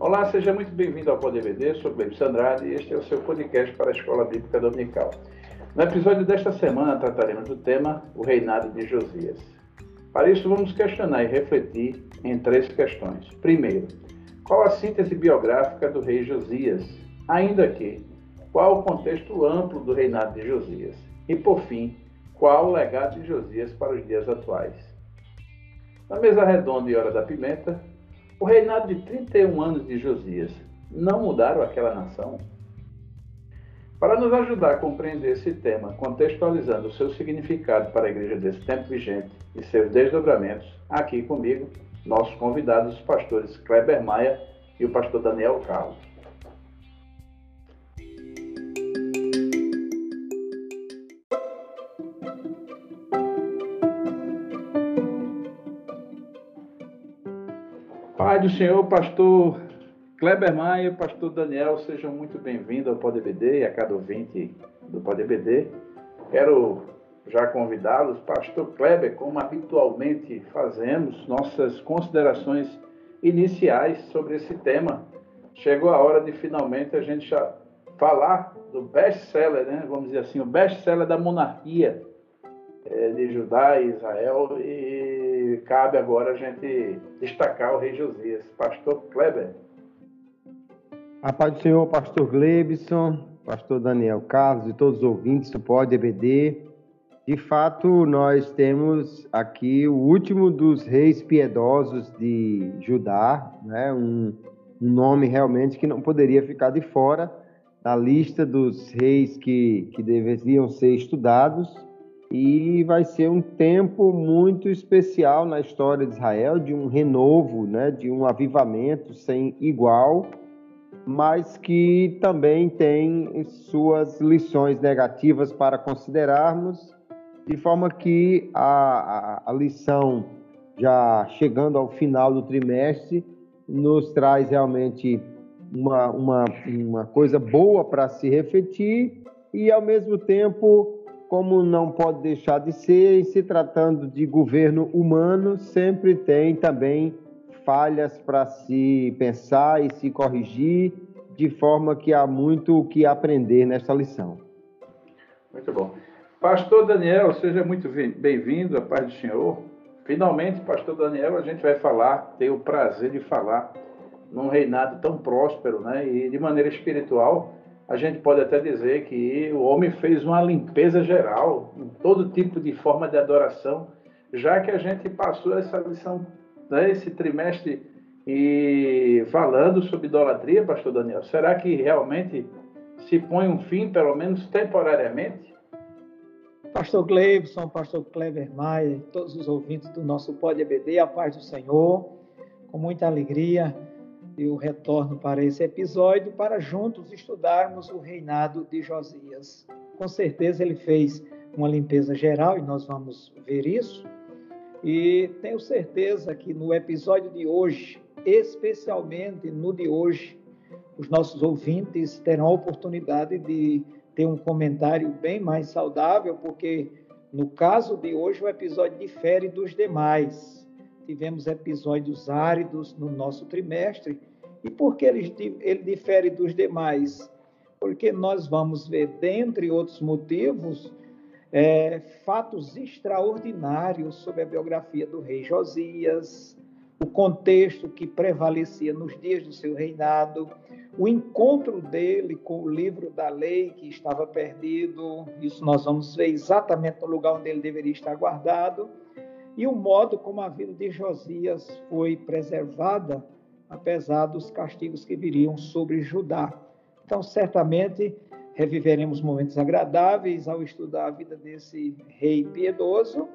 Olá, seja muito bem-vindo ao PodBD, sou Cleber Andrade e este é o seu podcast para a Escola Bíblica Dominical. No episódio desta semana trataremos do tema o reinado de Josias. Para isso, vamos questionar e refletir em três questões. Primeiro, qual a síntese biográfica do rei Josias? Ainda que, qual o contexto amplo do reinado de Josias? E, por fim, qual o legado de Josias para os dias atuais? Na mesa redonda e hora da pimenta, o reinado de 31 anos de Josias não mudaram aquela nação? Para nos ajudar a compreender esse tema, contextualizando o seu significado para a igreja desse tempo vigente e seus desdobramentos, aqui comigo, nossos convidados, os pastores Kleber Maia e o pastor Daniel Carlos. Do Senhor, pastor Kleber Maia pastor Daniel, sejam muito bem-vindos ao PodBD e a cada ouvinte do PodBD. Quero já convidá-los, pastor Kleber, como habitualmente fazemos, nossas considerações iniciais sobre esse tema. Chegou a hora de finalmente a gente já falar do best-seller, né? vamos dizer assim, o best-seller da monarquia é, de Judá e Israel e cabe agora a gente destacar o rei Josias. Pastor Kleber. A paz do Senhor, pastor Glebson, pastor Daniel Carlos e todos os ouvintes do Pode EBD. De fato, nós temos aqui o último dos reis piedosos de Judá, né? um, um nome realmente que não poderia ficar de fora da lista dos reis que, que deveriam ser estudados e vai ser um tempo muito especial na história de Israel, de um renovo, né, de um avivamento sem igual, mas que também tem suas lições negativas para considerarmos, de forma que a, a, a lição, já chegando ao final do trimestre, nos traz realmente uma, uma, uma coisa boa para se refletir e, ao mesmo tempo, como não pode deixar de ser, em se tratando de governo humano, sempre tem também falhas para se pensar e se corrigir, de forma que há muito o que aprender nessa lição. Muito bom. Pastor Daniel, seja muito bem-vindo, a paz do Senhor. Finalmente, Pastor Daniel, a gente vai falar, ter o prazer de falar num reinado tão próspero, né? E de maneira espiritual, a gente pode até dizer que o homem fez uma limpeza geral em todo tipo de forma de adoração, já que a gente passou essa lição, né, esse trimestre e falando sobre idolatria, pastor Daniel, será que realmente se põe um fim, pelo menos temporariamente? Pastor Gleibson, pastor Clever Maia, todos os ouvintes do nosso Pode EBD, a paz do Senhor, com muita alegria eu retorno para esse episódio para juntos estudarmos o reinado de Josias. Com certeza ele fez uma limpeza geral e nós vamos ver isso. E tenho certeza que no episódio de hoje, especialmente no de hoje, os nossos ouvintes terão a oportunidade de ter um comentário bem mais saudável, porque no caso de hoje o episódio difere dos demais. Tivemos episódios áridos no nosso trimestre e por que ele, ele difere dos demais? Porque nós vamos ver, dentre outros motivos, é, fatos extraordinários sobre a biografia do rei Josias, o contexto que prevalecia nos dias do seu reinado, o encontro dele com o livro da lei que estava perdido, isso nós vamos ver exatamente no lugar onde ele deveria estar guardado, e o modo como a vida de Josias foi preservada apesar dos castigos que viriam sobre Judá. Então, certamente, reviveremos momentos agradáveis ao estudar a vida desse rei piedoso,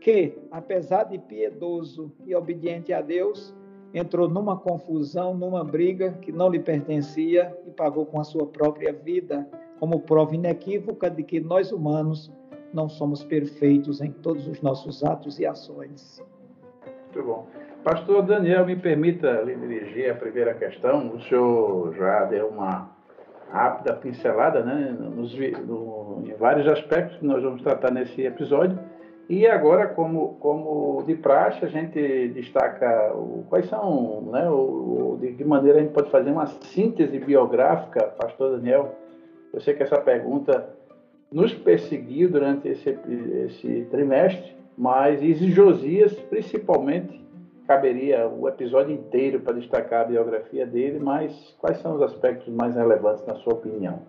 que, apesar de piedoso e obediente a Deus, entrou numa confusão, numa briga que não lhe pertencia e pagou com a sua própria vida, como prova inequívoca de que nós humanos não somos perfeitos em todos os nossos atos e ações. Muito bom. Pastor Daniel, me permita lhe dirigir a primeira questão. O senhor já deu uma rápida pincelada né, nos, no, em vários aspectos que nós vamos tratar nesse episódio. E agora, como, como de praxe, a gente destaca o, quais são, né, o, de que maneira a gente pode fazer uma síntese biográfica, Pastor Daniel. Eu sei que essa pergunta nos perseguiu durante esse, esse trimestre, mas e Josias, principalmente, caberia o episódio inteiro para destacar a biografia dele, mas quais são os aspectos mais relevantes na sua opinião?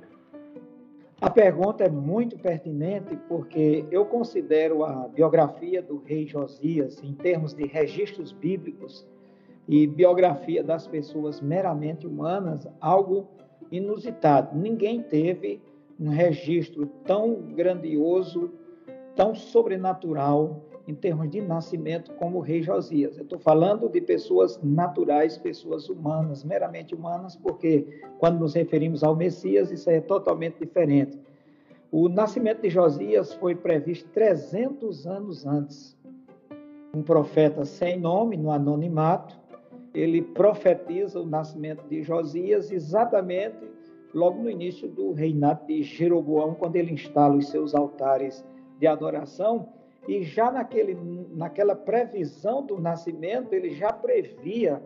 A pergunta é muito pertinente porque eu considero a biografia do rei Josias, em termos de registros bíblicos e biografia das pessoas meramente humanas, algo inusitado. Ninguém teve um registro tão grandioso, tão sobrenatural em termos de nascimento como o rei Josias. Eu estou falando de pessoas naturais, pessoas humanas, meramente humanas, porque quando nos referimos ao Messias, isso é totalmente diferente. O nascimento de Josias foi previsto 300 anos antes. Um profeta sem nome, no anonimato, ele profetiza o nascimento de Josias exatamente logo no início do reinado de Jeroboão, quando ele instala os seus altares de adoração e já naquele, naquela previsão do nascimento, ele já previa,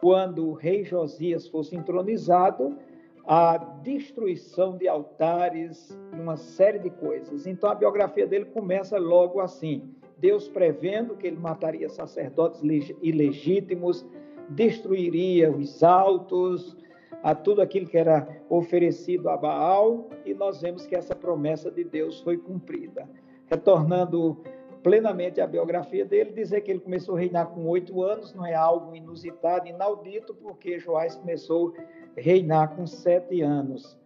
quando o rei Josias fosse entronizado, a destruição de altares e uma série de coisas. Então a biografia dele começa logo assim: Deus prevendo que ele mataria sacerdotes ilegítimos, destruiria os altos, a tudo aquilo que era oferecido a Baal, e nós vemos que essa promessa de Deus foi cumprida retornando plenamente à biografia dele, dizer que ele começou a reinar com oito anos não é algo inusitado, inaudito, porque Joás começou a reinar com sete anos.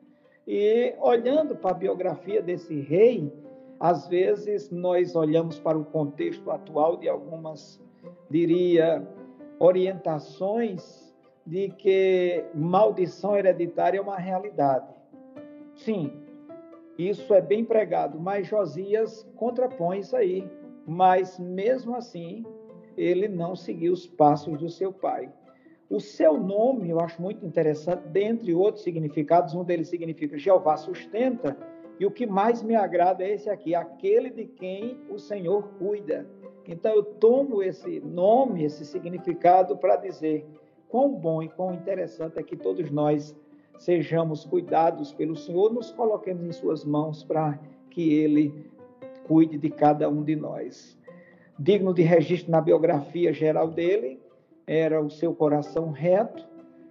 E olhando para a biografia desse rei, às vezes nós olhamos para o contexto atual de algumas, diria, orientações de que maldição hereditária é uma realidade. Sim, isso é bem pregado, mas Josias contrapõe isso aí. Mas mesmo assim, ele não seguiu os passos do seu pai. O seu nome, eu acho muito interessante, dentre outros significados, um deles significa Jeová sustenta, e o que mais me agrada é esse aqui, aquele de quem o Senhor cuida. Então eu tomo esse nome, esse significado para dizer quão bom e quão interessante é que todos nós sejamos cuidados pelo Senhor, nos coloquemos em Suas mãos para que Ele cuide de cada um de nós. Digno de registro na biografia geral dele, era o seu coração reto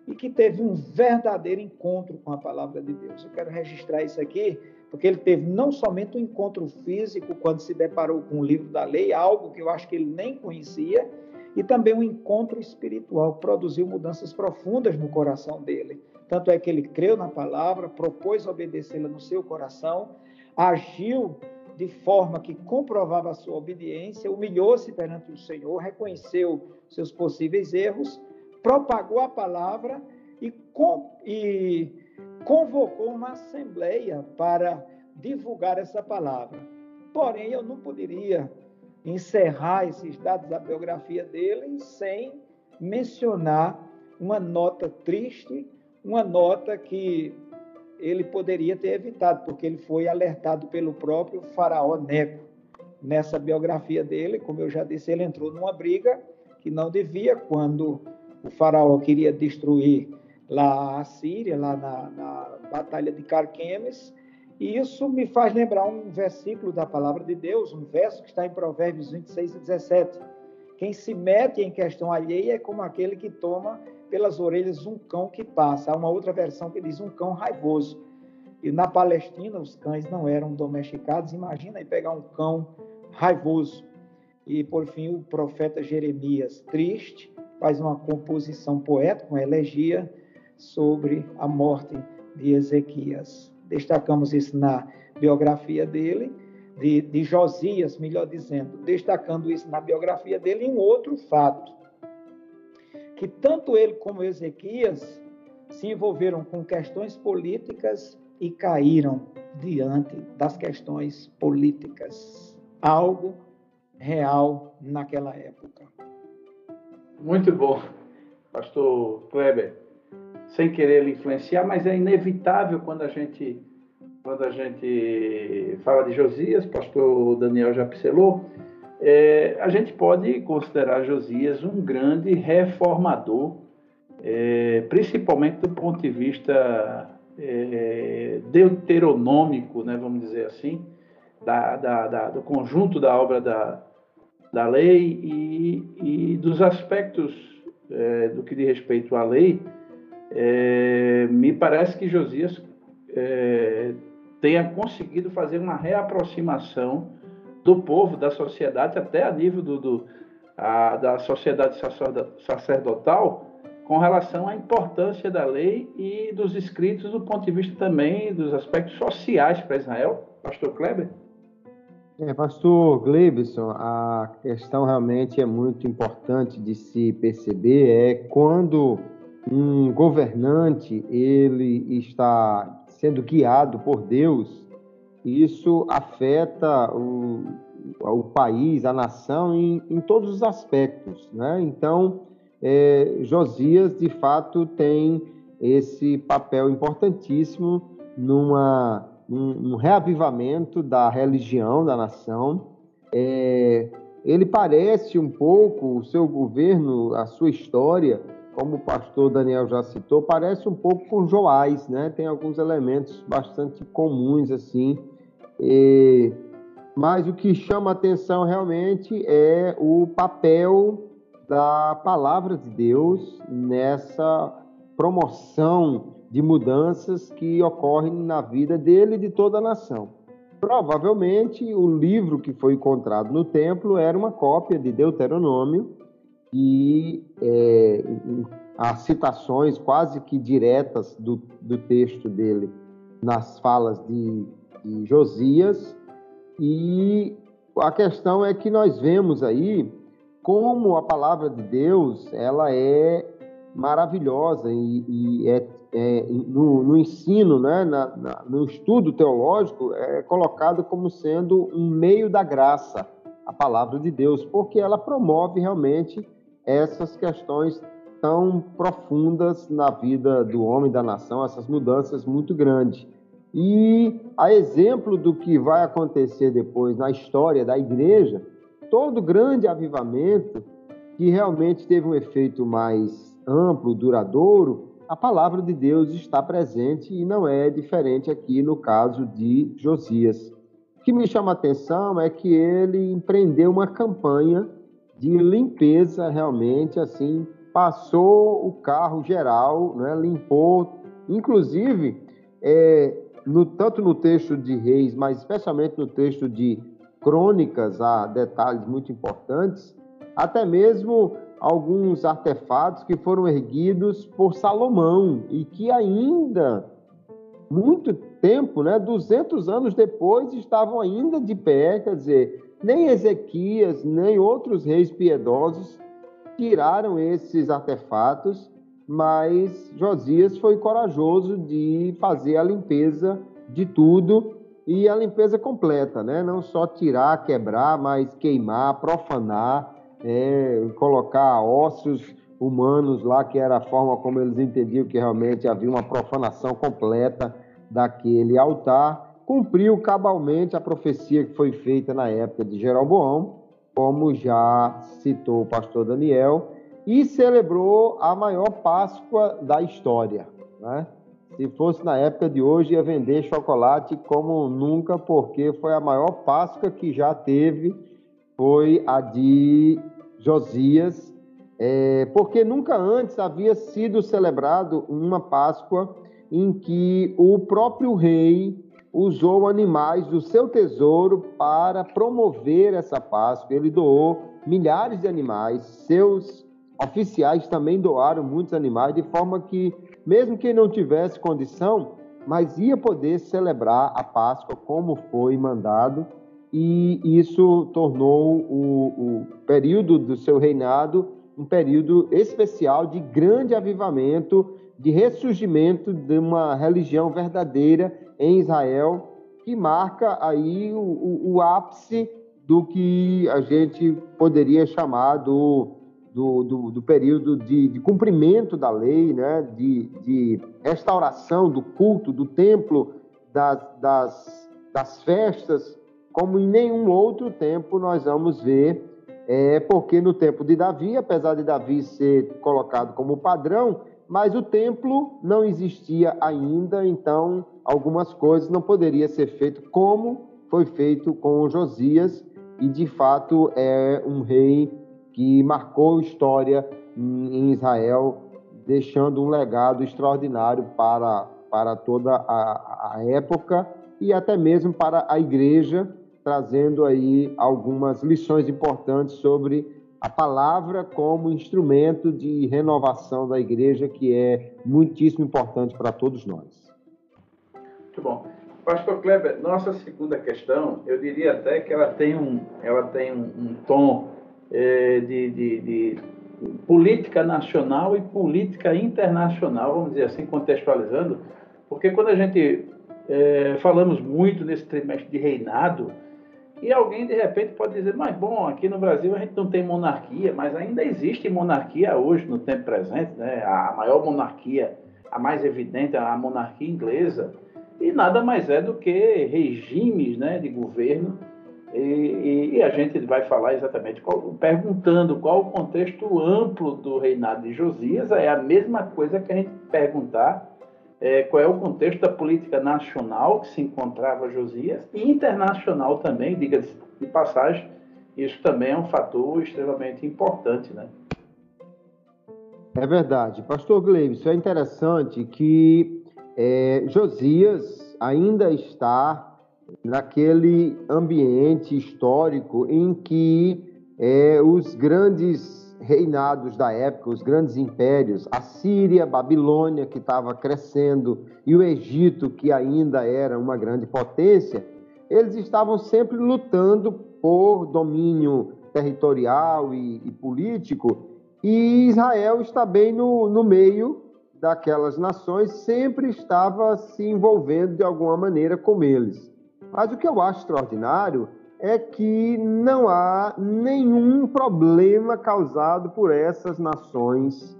e que teve um verdadeiro encontro com a palavra de Deus. Eu quero registrar isso aqui, porque ele teve não somente um encontro físico quando se deparou com o livro da lei, algo que eu acho que ele nem conhecia, e também um encontro espiritual, produziu mudanças profundas no coração dele. Tanto é que ele creu na palavra, propôs obedecê-la no seu coração, agiu de forma que comprovava a sua obediência, humilhou-se perante o Senhor, reconheceu seus possíveis erros, propagou a palavra e, com, e convocou uma assembleia para divulgar essa palavra. Porém, eu não poderia encerrar esses dados da biografia dele sem mencionar uma nota triste uma nota que ele poderia ter evitado, porque ele foi alertado pelo próprio faraó Neco. Nessa biografia dele, como eu já disse, ele entrou numa briga que não devia, quando o faraó queria destruir lá a Síria, lá na, na Batalha de Carquemes, e isso me faz lembrar um versículo da palavra de Deus, um verso que está em Provérbios 26 e 17. Quem se mete em questão alheia é como aquele que toma pelas orelhas um cão que passa. Há uma outra versão que diz um cão raivoso. E na Palestina os cães não eram domesticados. Imagina aí pegar um cão raivoso. E por fim o profeta Jeremias, triste, faz uma composição poética, uma elegia sobre a morte de Ezequias. Destacamos isso na biografia dele, de, de Josias, melhor dizendo, destacando isso na biografia dele, e um outro fato que tanto ele como Ezequias se envolveram com questões políticas e caíram diante das questões políticas. Algo real naquela época. Muito bom, pastor Kleber. Sem querer influenciar, mas é inevitável quando a gente quando a gente fala de Josias, pastor Daniel já pincelou, é, a gente pode considerar Josias um grande reformador, é, principalmente do ponto de vista é, deuteronômico, né, vamos dizer assim, da, da, da, do conjunto da obra da, da lei e, e dos aspectos é, do que diz respeito à lei, é, me parece que Josias é, tenha conseguido fazer uma reaproximação do povo, da sociedade, até a nível do, do a, da sociedade sacerdotal, com relação à importância da lei e dos escritos do ponto de vista também dos aspectos sociais para Israel. Pastor Kleber? É, pastor Glebson, a questão realmente é muito importante de se perceber é quando um governante ele está sendo guiado por Deus, isso afeta o, o país, a nação em, em todos os aspectos, né? Então, é, Josias de fato tem esse papel importantíssimo numa um, um reavivamento da religião da nação. É, ele parece um pouco, o seu governo, a sua história, como o pastor Daniel já citou, parece um pouco com Joás, né? Tem alguns elementos bastante comuns assim. E, mas o que chama atenção realmente é o papel da palavra de Deus nessa promoção de mudanças que ocorrem na vida dele e de toda a nação. Provavelmente o livro que foi encontrado no templo era uma cópia de Deuteronômio e é, as citações quase que diretas do, do texto dele nas falas de, de Josias. E a questão é que nós vemos aí como a palavra de Deus ela é maravilhosa e, e é é, no, no, ensino, né, na, na, no estudo teológico, é colocado como sendo um meio da graça, a palavra de Deus, porque ela promove realmente essas questões tão profundas na vida do homem, da nação, essas mudanças muito grandes. E a exemplo do que vai acontecer depois na história da igreja, todo grande avivamento que realmente teve um efeito mais amplo, duradouro, a palavra de Deus está presente e não é diferente aqui no caso de Josias. O que me chama a atenção é que ele empreendeu uma campanha de limpeza realmente, assim, passou o carro geral, né, limpou, inclusive, é, no, tanto no texto de Reis, mas especialmente no texto de Crônicas, há detalhes muito importantes, até mesmo alguns artefatos que foram erguidos por Salomão e que ainda muito tempo, né, 200 anos depois, estavam ainda de pé, quer dizer, nem Ezequias, nem outros reis piedosos tiraram esses artefatos, mas Josias foi corajoso de fazer a limpeza de tudo e a limpeza completa, né? Não só tirar, quebrar, mas queimar, profanar é, colocar ossos humanos lá, que era a forma como eles entendiam que realmente havia uma profanação completa daquele altar, cumpriu cabalmente a profecia que foi feita na época de Jeroboão, como já citou o pastor Daniel, e celebrou a maior Páscoa da história. Né? Se fosse na época de hoje, ia vender chocolate como nunca, porque foi a maior Páscoa que já teve, foi a de Josias, é, porque nunca antes havia sido celebrado uma Páscoa em que o próprio rei usou animais do seu tesouro para promover essa Páscoa. Ele doou milhares de animais, seus oficiais também doaram muitos animais, de forma que, mesmo quem não tivesse condição, mas ia poder celebrar a Páscoa como foi mandado. E isso tornou o, o período do seu reinado um período especial de grande avivamento, de ressurgimento de uma religião verdadeira em Israel, que marca aí o, o, o ápice do que a gente poderia chamar do, do, do, do período de, de, cumprimento da lei, né? de, de restauração do culto, do templo, das, das, das festas como em nenhum outro tempo nós vamos ver, é, porque no tempo de Davi, apesar de Davi ser colocado como padrão, mas o templo não existia ainda, então algumas coisas não poderiam ser feitas como foi feito com Josias, e de fato é um rei que marcou história em Israel, deixando um legado extraordinário para, para toda a, a época e até mesmo para a igreja, trazendo aí algumas lições importantes sobre a palavra como instrumento de renovação da igreja, que é muitíssimo importante para todos nós. Muito bom. Pastor Kleber, nossa segunda questão, eu diria até que ela tem um, ela tem um, um tom é, de, de, de, política nacional e política internacional, vamos dizer assim, contextualizando, porque quando a gente é, falamos muito nesse trimestre de reinado, e alguém de repente pode dizer, mas bom, aqui no Brasil a gente não tem monarquia, mas ainda existe monarquia hoje no tempo presente, né? A maior monarquia, a mais evidente, a monarquia inglesa, e nada mais é do que regimes, né, de governo. E, e, a gente vai falar exatamente, qual, perguntando qual o contexto amplo do reinado de Josias, é a mesma coisa que a gente perguntar é, qual é o contexto da política nacional que se encontrava Josias e internacional também, diga-se de passagem, isso também é um fator extremamente importante, né? É verdade. Pastor Gleibson, é interessante que é, Josias ainda está naquele ambiente histórico em que é, os grandes reinados da época, os grandes impérios, a Síria, a Babilônia, que estava crescendo, e o Egito, que ainda era uma grande potência, eles estavam sempre lutando por domínio territorial e, e político, e Israel está bem no, no meio daquelas nações, sempre estava se envolvendo de alguma maneira com eles. Mas o que eu acho extraordinário é que não há nenhum problema causado por essas nações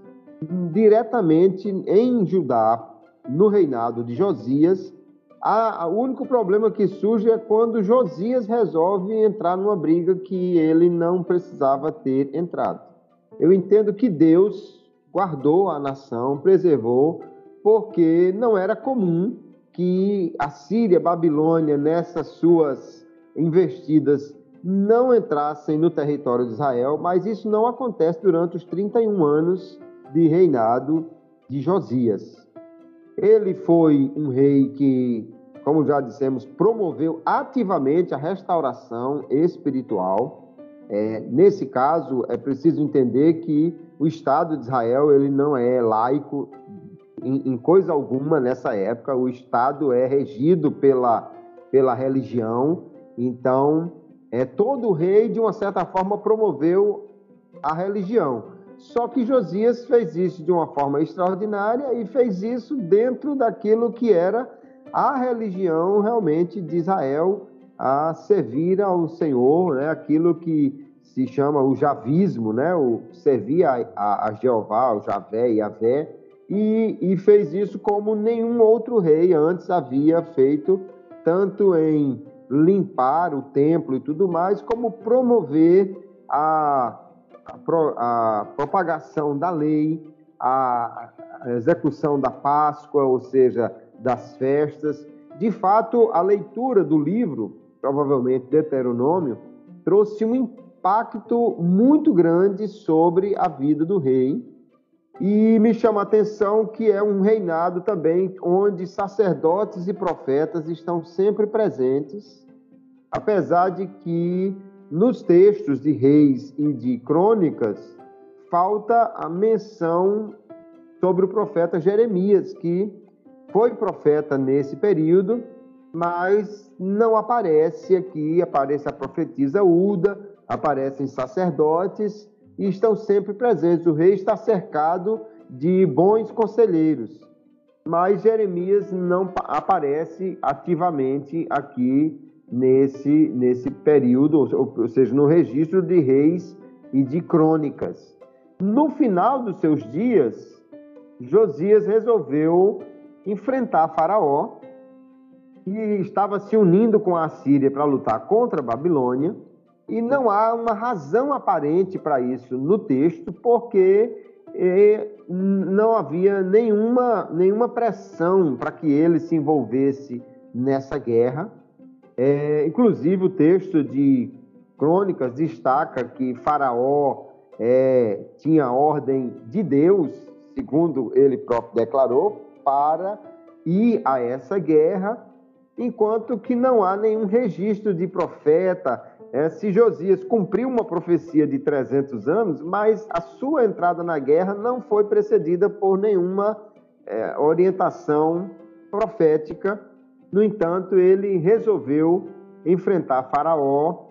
diretamente em Judá, no reinado de Josias. o único problema que surge é quando Josias resolve entrar numa briga que ele não precisava ter entrado. Eu entendo que Deus guardou a nação, preservou, porque não era comum que a Síria, a Babilônia, nessas suas investidas não entrassem no território de Israel, mas isso não acontece durante os 31 anos de reinado de Josias. Ele foi um rei que, como já dissemos, promoveu ativamente a restauração espiritual. É, nesse caso, é preciso entender que o Estado de Israel ele não é laico em, em coisa alguma nessa época. O Estado é regido pela, pela religião então, é, todo rei, de uma certa forma, promoveu a religião. Só que Josias fez isso de uma forma extraordinária e fez isso dentro daquilo que era a religião realmente de Israel a servir ao Senhor, né? aquilo que se chama o javismo, né? o servir a, a, a Jeová, o Javé e Javé, e, e fez isso como nenhum outro rei antes havia feito, tanto em limpar o templo e tudo mais, como promover a, a, a propagação da lei, a, a execução da Páscoa, ou seja, das festas. De fato, a leitura do livro, provavelmente Deuteronômio, trouxe um impacto muito grande sobre a vida do rei e me chama a atenção que é um reinado também onde sacerdotes e profetas estão sempre presentes, apesar de que nos textos de reis e de crônicas falta a menção sobre o profeta Jeremias, que foi profeta nesse período, mas não aparece aqui, aparece a profetisa Uda, aparecem sacerdotes e estão sempre presentes. O rei está cercado de bons conselheiros, mas Jeremias não aparece ativamente aqui nesse, nesse período, ou, seja, no registro de reis e de crônicas. No final dos seus dias, Josias resolveu enfrentar Faraó que estava se unindo com a Síria para lutar contra a Babilônia, e não há uma razão aparente para isso no texto, porque eh, não havia nenhuma, nenhuma pressão para que ele se envolvesse nessa guerra. É, inclusive, o texto de Crônicas destaca que Faraó é, tinha ordem de Deus, segundo ele próprio declarou, para ir a essa guerra, enquanto que não há nenhum registro de profeta. É, se Josias cumpriu uma profecia de 300 anos, mas a sua entrada na guerra não foi precedida por nenhuma é, orientação profética. No entanto, ele resolveu enfrentar Faraó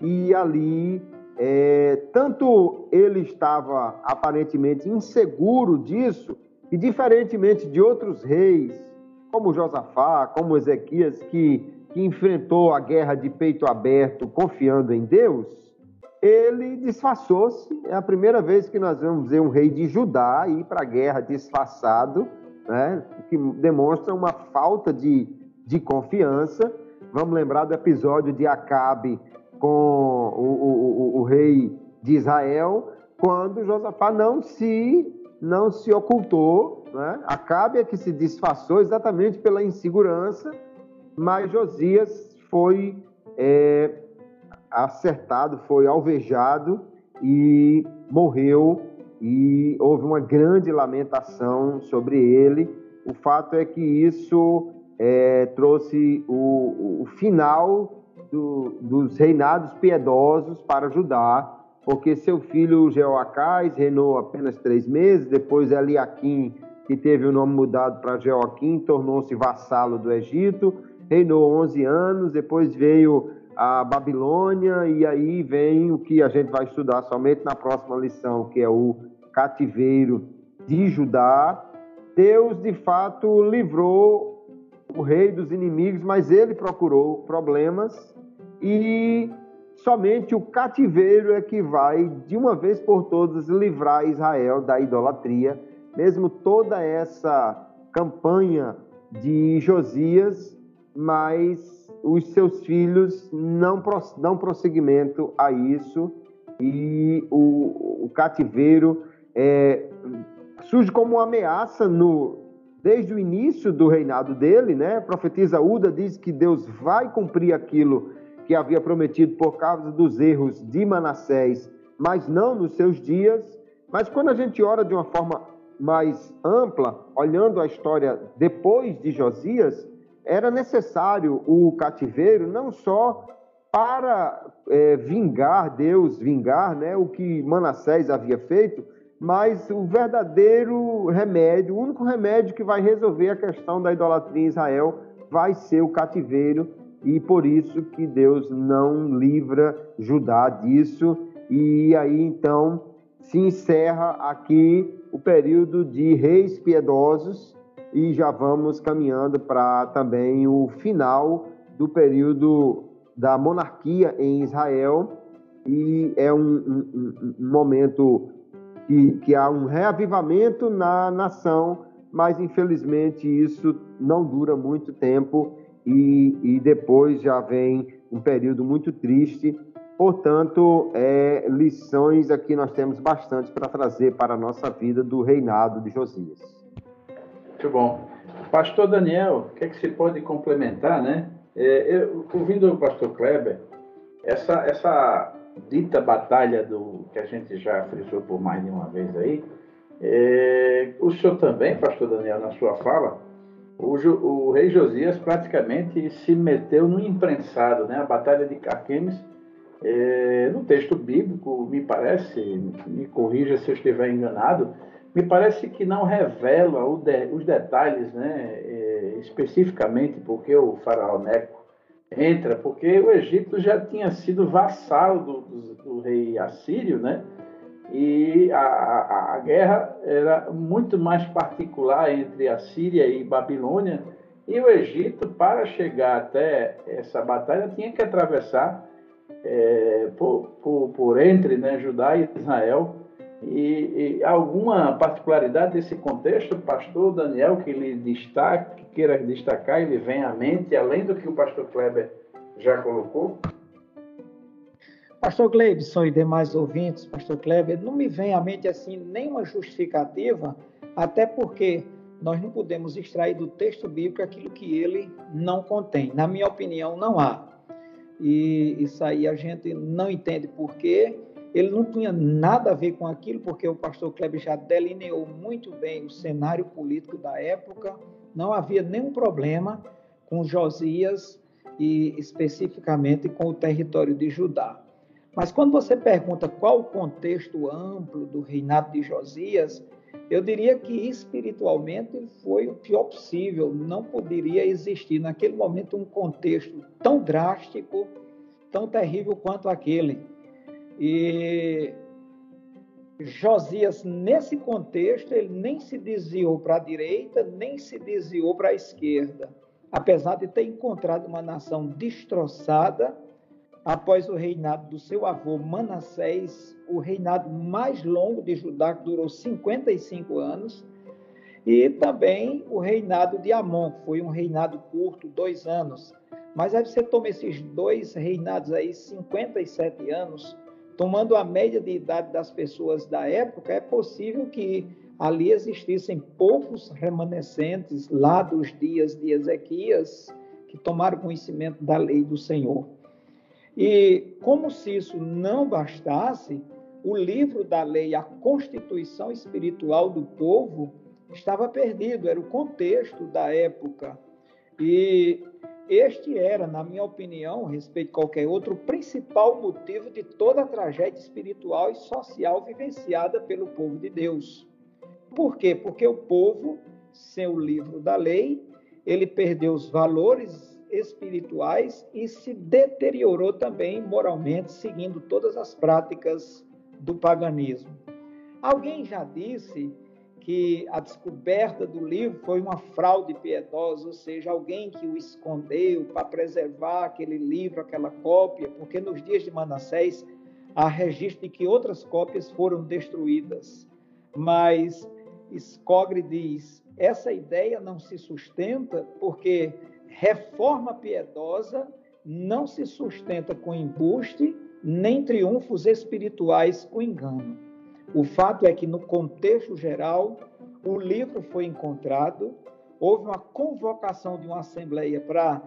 e ali é, tanto ele estava aparentemente inseguro disso, e diferentemente de outros reis, como Josafá, como Ezequias, que, que enfrentou a guerra de peito aberto, confiando em Deus, ele disfarçou-se. É a primeira vez que nós vamos ver um rei de Judá ir para a guerra disfarçado, né, que demonstra uma falta de, de confiança. Vamos lembrar do episódio de Acabe com o, o, o, o rei de Israel, quando Josafá não se não se ocultou, né? Acabe é que se disfarçou exatamente pela insegurança, mas Josias foi é, acertado, foi alvejado e morreu e houve uma grande lamentação sobre ele. O fato é que isso é, trouxe o, o final do, dos reinados piedosos para Judá, porque seu filho Jeoacás reinou apenas três meses, depois Eliaquim, que teve o nome mudado para Jeoaquim, tornou-se vassalo do Egito, reinou 11 anos, depois veio a Babilônia, e aí vem o que a gente vai estudar somente na próxima lição, que é o cativeiro de Judá. Deus, de fato, livrou o rei dos inimigos, mas ele procurou problemas e somente o cativeiro é que vai, de uma vez por todas, livrar Israel da idolatria. Mesmo toda essa campanha de Josias, mas os seus filhos não dão prosseguimento a isso e o, o cativeiro é, surge como uma ameaça no, desde o início do reinado dele, né? profetiza Uda diz que Deus vai cumprir aquilo que havia prometido por causa dos erros de Manassés, mas não nos seus dias. Mas quando a gente ora de uma forma mais ampla, olhando a história depois de Josias, era necessário o cativeiro não só para é, vingar, Deus vingar né, o que Manassés havia feito, mas o verdadeiro remédio, o único remédio que vai resolver a questão da idolatria em Israel vai ser o cativeiro e por isso que Deus não livra Judá disso. E aí então se encerra aqui o período de reis piedosos e já vamos caminhando para também o final do período da monarquia em Israel e é um, um, um momento que, que há um reavivamento na nação, mas infelizmente isso não dura muito tempo e, e depois já vem um período muito triste. Portanto, é, lições aqui nós temos bastante para trazer para a nossa vida do reinado de Josias. Muito bom. Pastor Daniel, o que é que se pode complementar, né? É, eu, ouvindo o pastor Kleber, essa, essa dita batalha do que a gente já frisou por mais de uma vez aí, é, o senhor também, pastor Daniel, na sua fala, o, o, rei Josias praticamente se meteu no imprensado, né? A batalha de Carquemes, é, no texto bíblico, me parece, me corrija se eu estiver enganado, me parece que não revela os detalhes, né? É, especificamente porque o faraó Neco entra, porque o Egito já tinha sido vassalo do, do, do rei assírio, né? e a, a, a, guerra era muito mais particular entre a Síria e Babilônia e o Egito para chegar até essa batalha tinha que atravessar é, por, por, por, entre né, Judá e Israel E, e, alguma particularidade desse contexto, pastor Daniel, que ele destaque, que queira destacar, ele vem à mente, além do que o pastor Kleber já colocou? Pastor Gleibson e demais ouvintes, pastor Kleber, não me vem à mente assim nenhuma justificativa, até porque nós não podemos extrair do texto bíblico aquilo que ele não contém. Na minha opinião, não há. E isso aí a gente não entende por quê ele não tinha nada a ver com aquilo, porque o pastor Kleber já delineou muito bem o cenário político da época, não havia nenhum problema com Josias e especificamente com o território de Judá. Mas quando você pergunta qual o contexto amplo do reinado de Josias, eu diria que espiritualmente foi o pior possível. Não poderia existir naquele momento um contexto tão drástico, tão terrível quanto aquele. E Josias, nesse contexto, ele nem se desviou para a direita, nem se desviou para a esquerda, apesar de ter encontrado uma nação destroçada após o reinado do seu avô Manassés, o reinado mais longo de Judá, que durou 55 anos, e também o reinado de Amon, que foi um reinado curto, dois anos. Mas aí você toma esses dois reinados aí, 57 anos, tomando a média de idade das pessoas da época, é possível que ali existissem poucos remanescentes lá dos dias de Ezequias que tomaram conhecimento da lei do Senhor. E como se isso não bastasse, o livro da lei, a constituição espiritual do povo, estava perdido, era o contexto da época. E este era, na minha opinião, respeito a qualquer outro, o principal motivo de toda a tragédia espiritual e social vivenciada pelo povo de Deus. Por quê? Porque o povo, sem o livro da lei, ele perdeu os valores espirituais e se deteriorou também moralmente, seguindo todas as práticas do paganismo. Alguém já disse que a descoberta do livro foi uma fraude piedosa, ou seja, alguém que o escondeu para preservar aquele livro, aquela cópia, porque nos dias de Manassés há registro de que outras cópias foram destruídas. Mas Scogre diz: essa ideia não se sustenta porque reforma piedosa não se sustenta com embuste, nem triunfos espirituais com engano. O fato é que, no contexto geral, o livro foi encontrado, houve uma convocação de uma assembleia para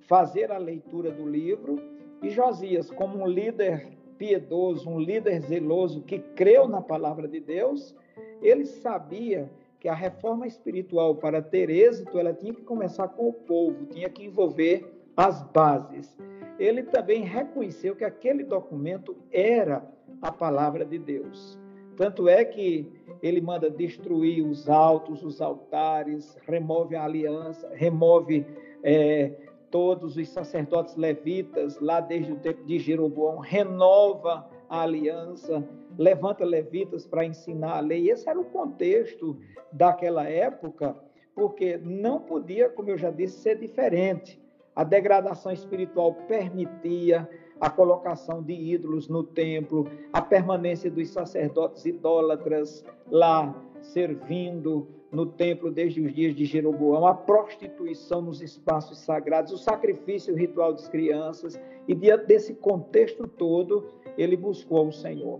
fazer a leitura do livro, e Josias, como um líder piedoso, um líder zeloso que creu na palavra de Deus, ele sabia que a reforma espiritual, para ter êxito, ela tinha que começar com o povo, tinha que envolver as bases. Ele também reconheceu que aquele documento era a palavra de Deus. Tanto é que ele manda destruir os altos, os altares, remove a aliança, remove é, todos os sacerdotes levitas, lá desde o tempo de Jeroboão, renova a aliança, levanta levitas para ensinar a lei. Esse era o contexto daquela época, porque não podia, como eu já disse, ser diferente. A degradação espiritual permitia a colocação de ídolos no templo, a permanência dos sacerdotes idólatras lá servindo no templo desde os dias de Jeroboão, a prostituição nos espaços sagrados, o sacrifício ritual das crianças, e diante desse contexto todo, ele buscou o Senhor.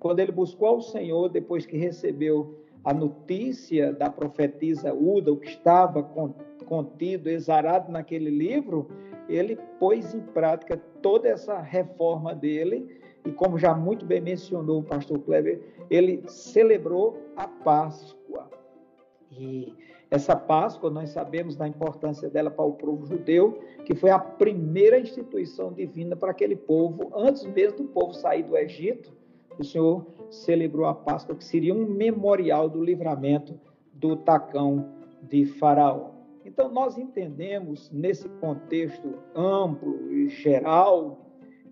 Quando ele buscou ao Senhor, depois que recebeu a notícia da profetisa Uda, o que estava contido, exarado naquele livro, ele pôs em prática toda essa reforma dele e como já muito bem mencionou o pastor Kleber, ele celebrou a Páscoa. E essa Páscoa, nós sabemos da importância dela para o povo judeu, que foi a primeira instituição divina para aquele povo, antes mesmo do povo sair do Egito, o Senhor celebrou a Páscoa, que seria um memorial do livramento do tacão de Faraó. Então, nós entendemos, nesse contexto amplo e geral,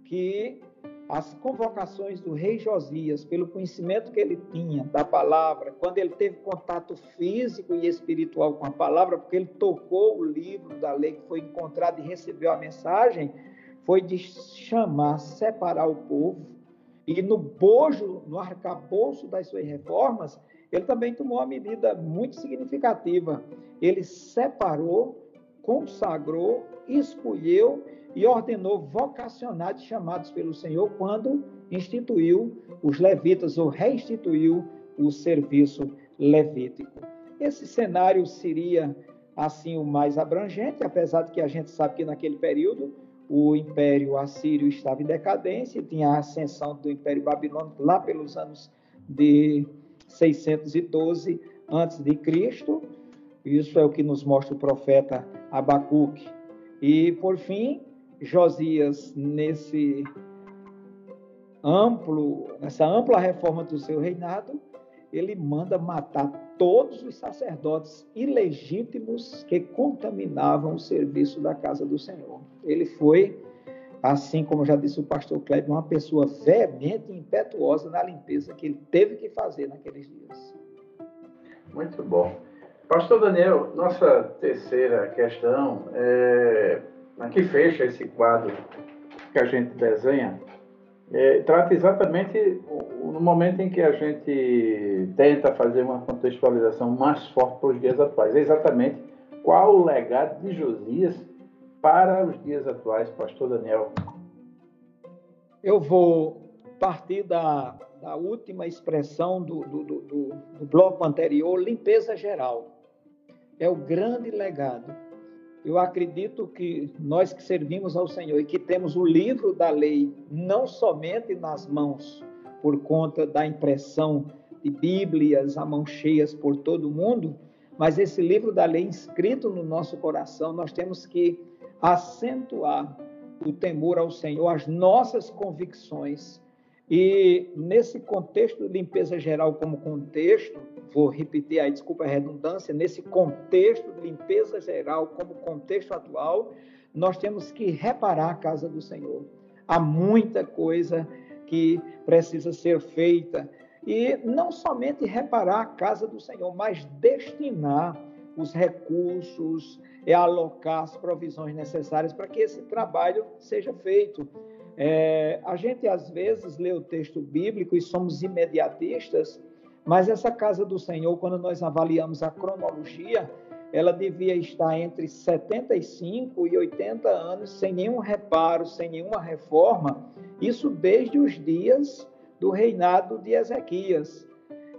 que as convocações do rei Josias, pelo conhecimento que ele tinha da palavra, quando ele teve contato físico e espiritual com a palavra, porque ele tocou o livro da lei que foi encontrado e recebeu a mensagem, foi de chamar, separar o povo E no bojo, no arcabouço das suas reformas, ele também tomou uma medida muito significativa. Ele separou, consagrou, escolheu e ordenou vocacionados chamados pelo Senhor quando instituiu os levitas ou reinstituiu o serviço levítico. Esse cenário seria assim o mais abrangente, apesar de que a gente sabe que naquele período o Império Assírio estava em decadência, tinha a ascensão do Império Babilônico lá pelos anos de 612 antes de Cristo. Isso é o que nos mostra o profeta Abacuque. E por fim, Josias nesse amplo, nessa ampla reforma do seu reinado, ele manda matar todos os sacerdotes ilegítimos que contaminavam o serviço da casa do Senhor. Ele foi, assim como já disse o pastor Kleber, uma pessoa veemente e impetuosa na limpeza que ele teve que fazer naqueles dias. Muito bom. Pastor Daniel, nossa terceira questão, é, aqui fecha esse quadro que a gente desenha, é, trata exatamente no momento em que a gente tenta fazer uma contextualização mais forte para os dias atuais. É exatamente qual o legado de Josias para os dias atuais, Pastor Daniel? Eu vou partir da, da última expressão do, do, do, do bloco anterior, limpeza geral. É o grande legado eu acredito que nós que servimos ao Senhor e que temos o livro da lei não somente nas mãos por conta da impressão de Bíblias a mão cheias por todo mundo, mas esse livro da lei inscrito no nosso coração, nós temos que acentuar o temor ao Senhor, as nossas convicções. E nesse contexto de limpeza geral como contexto, vou repetir aí, desculpa a redundância, nesse contexto de limpeza geral, como contexto atual, nós temos que reparar a casa do Senhor. Há muita coisa que precisa ser feita. E não somente reparar a casa do Senhor, mas destinar os recursos e alocar as provisões necessárias para que esse trabalho seja feito. É, a gente às vezes lê o texto bíblico e somos imediatistas mas essa casa do Senhor, quando nós avaliamos a cronologia, ela devia estar entre 75 e 80 anos, sem nenhum reparo, sem nenhuma reforma, isso desde os dias do reinado de Ezequias.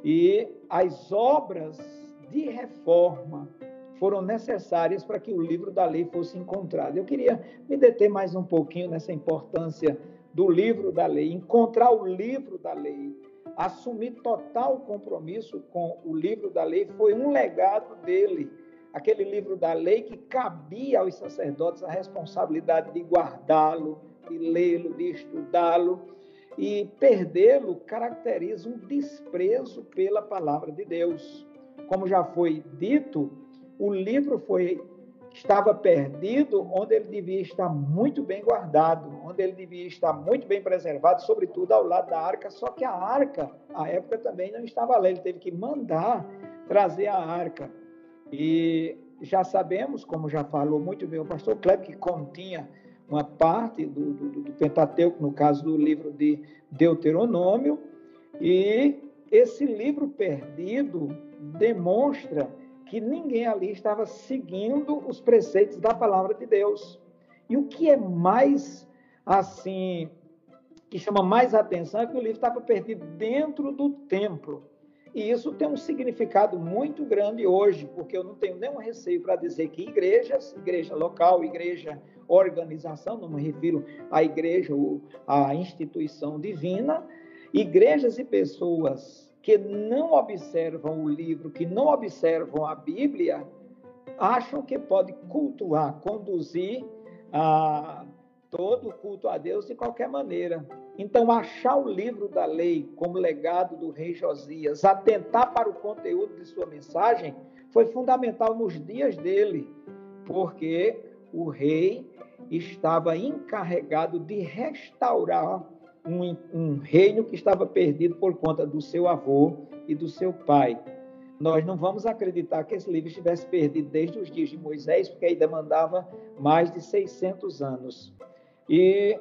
E as obras de reforma foram necessárias para que o livro da lei fosse encontrado. Eu queria me deter mais um pouquinho nessa importância do livro da lei, encontrar o livro da lei assumir total compromisso com o livro da lei foi um legado dele. Aquele livro da lei que cabia aos sacerdotes a responsabilidade de guardá-lo, de lê-lo, de estudá-lo. E perdê-lo caracteriza um desprezo pela palavra de Deus. Como já foi dito, o livro foi estava perdido onde ele devia estar muito bem guardado, onde ele devia estar muito bem preservado, sobretudo ao lado da arca. Só que a arca, à época, também não estava lá, ele teve que mandar trazer a arca. E já sabemos, como já falou muito bem o pastor Kleber, que continha uma parte do, do, do Pentateuco, no caso do livro de Deuteronômio, e esse livro perdido demonstra que ninguém ali estava seguindo os preceitos da palavra de Deus. E o que é mais assim, que chama mais atenção é que o livro estava perdido dentro do templo. E isso tem um significado muito grande hoje, porque eu não tenho nenhum receio para dizer que igrejas, igreja local, igreja organização, não me refiro à igreja ou à instituição divina, igrejas e pessoas que não observam o livro, que não observam a Bíblia, acham que pode cultuar, conduzir a todo o culto a Deus de qualquer maneira. Então, achar o livro da lei como legado do rei Josias, atentar para o conteúdo de sua mensagem, foi fundamental nos dias dele, porque o rei estava encarregado de restaurar um, um reino que estava perdido por conta do seu avô e do seu pai. Nós não vamos acreditar que esse livro estivesse perdido desde os dias de Moisés, porque aí demandava mais de 600 anos. E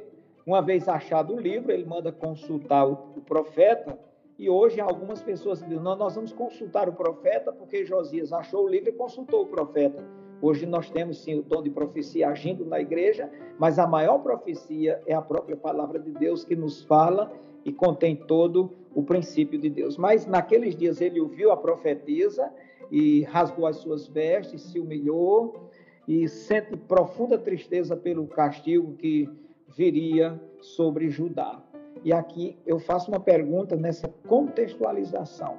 Uma vez achado o livro, ele manda consultar o, profeta. E hoje algumas pessoas dizem: nós vamos consultar o profeta porque Josias achou o livro e consultou o profeta. Hoje nós temos sim o dom de profecia agindo na igreja, mas a maior profecia é a própria palavra de Deus que nos fala e contém todo o princípio de Deus. Mas naqueles dias ele ouviu a profetisa e rasgou as suas vestes, se humilhou e sente profunda tristeza pelo castigo que viria sobre Judá. E aqui eu faço uma pergunta nessa contextualização: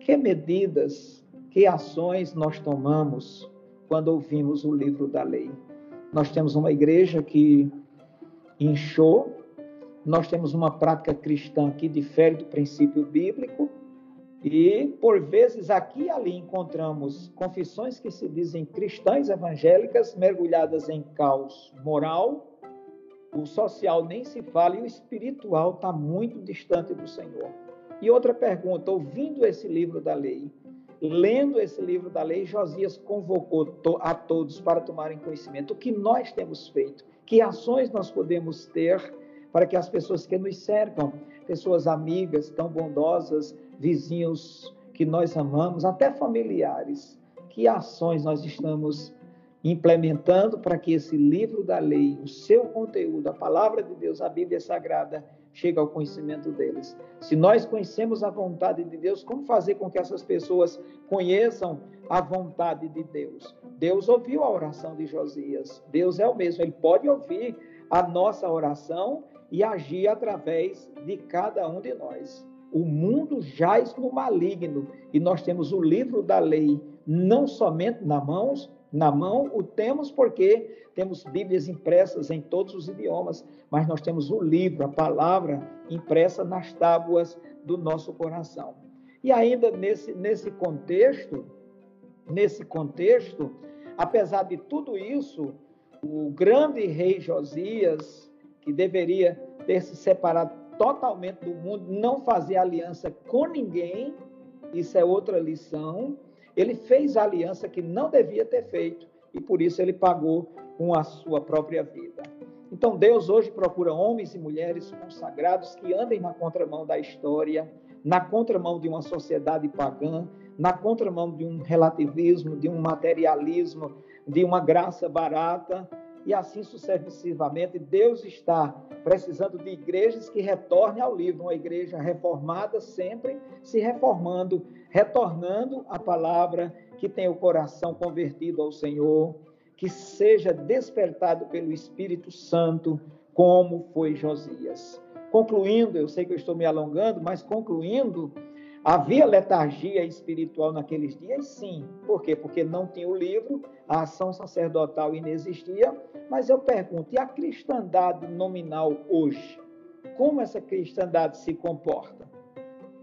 que medidas, que ações nós tomamos quando ouvimos o livro da lei? Nós temos uma igreja que inchou, nós temos uma prática cristã que difere do princípio bíblico, e, por vezes, aqui e ali encontramos confissões que se dizem cristãs evangélicas, mergulhadas em caos moral, o social nem se fala e o espiritual está muito distante do Senhor. E outra pergunta: ouvindo esse livro da lei, lendo esse livro da lei, Josias convocou a todos para tomarem conhecimento. O que nós temos feito, que ações nós podemos ter para que as pessoas que nos cercam, pessoas amigas tão bondosas, vizinhos que nós amamos, até familiares, que ações nós estamos implementando para que esse livro da lei, o seu conteúdo, a palavra de Deus, a Bíblia Sagrada, chegue ao conhecimento deles. Se nós conhecemos a vontade de Deus, como fazer com que essas pessoas conheçam a vontade de Deus? Deus ouviu a oração de Josias. Deus é o mesmo, ele pode ouvir a nossa oração e agir através de cada um de nós. O mundo jaz no maligno e nós temos o livro da lei não somente na mãos, na mão, o temos porque temos Bíblias impressas em todos os idiomas, mas nós temos o livro, a palavra impressa nas tábuas do nosso coração. E ainda nesse, nesse contexto, nesse contexto, apesar de tudo isso, o grande rei Josias, que deveria ter se separado totalmente do mundo, não fazer aliança com ninguém, isso é outra lição. Ele fez a aliança que não devia ter feito e por isso ele pagou com a sua própria vida. Então Deus hoje procura homens e mulheres consagrados que andem na contramão da história, na contramão de uma sociedade pagã, na contramão de um relativismo, de um materialismo, de uma graça barata, e assim sucessivamente. Deus está precisando de igrejas que retornem ao livro, uma igreja reformada sempre se reformando, retornando à palavra, que tem o coração convertido ao Senhor, que seja despertado pelo Espírito Santo, como foi Josias. Concluindo, eu sei que eu estou me alongando, mas concluindo, Havia letargia espiritual naqueles dias? Sim. Por quê? Porque não tinha o livro, a ação sacerdotal inexistia. Mas eu pergunto, e a cristandade nominal hoje? Como essa cristandade se comporta?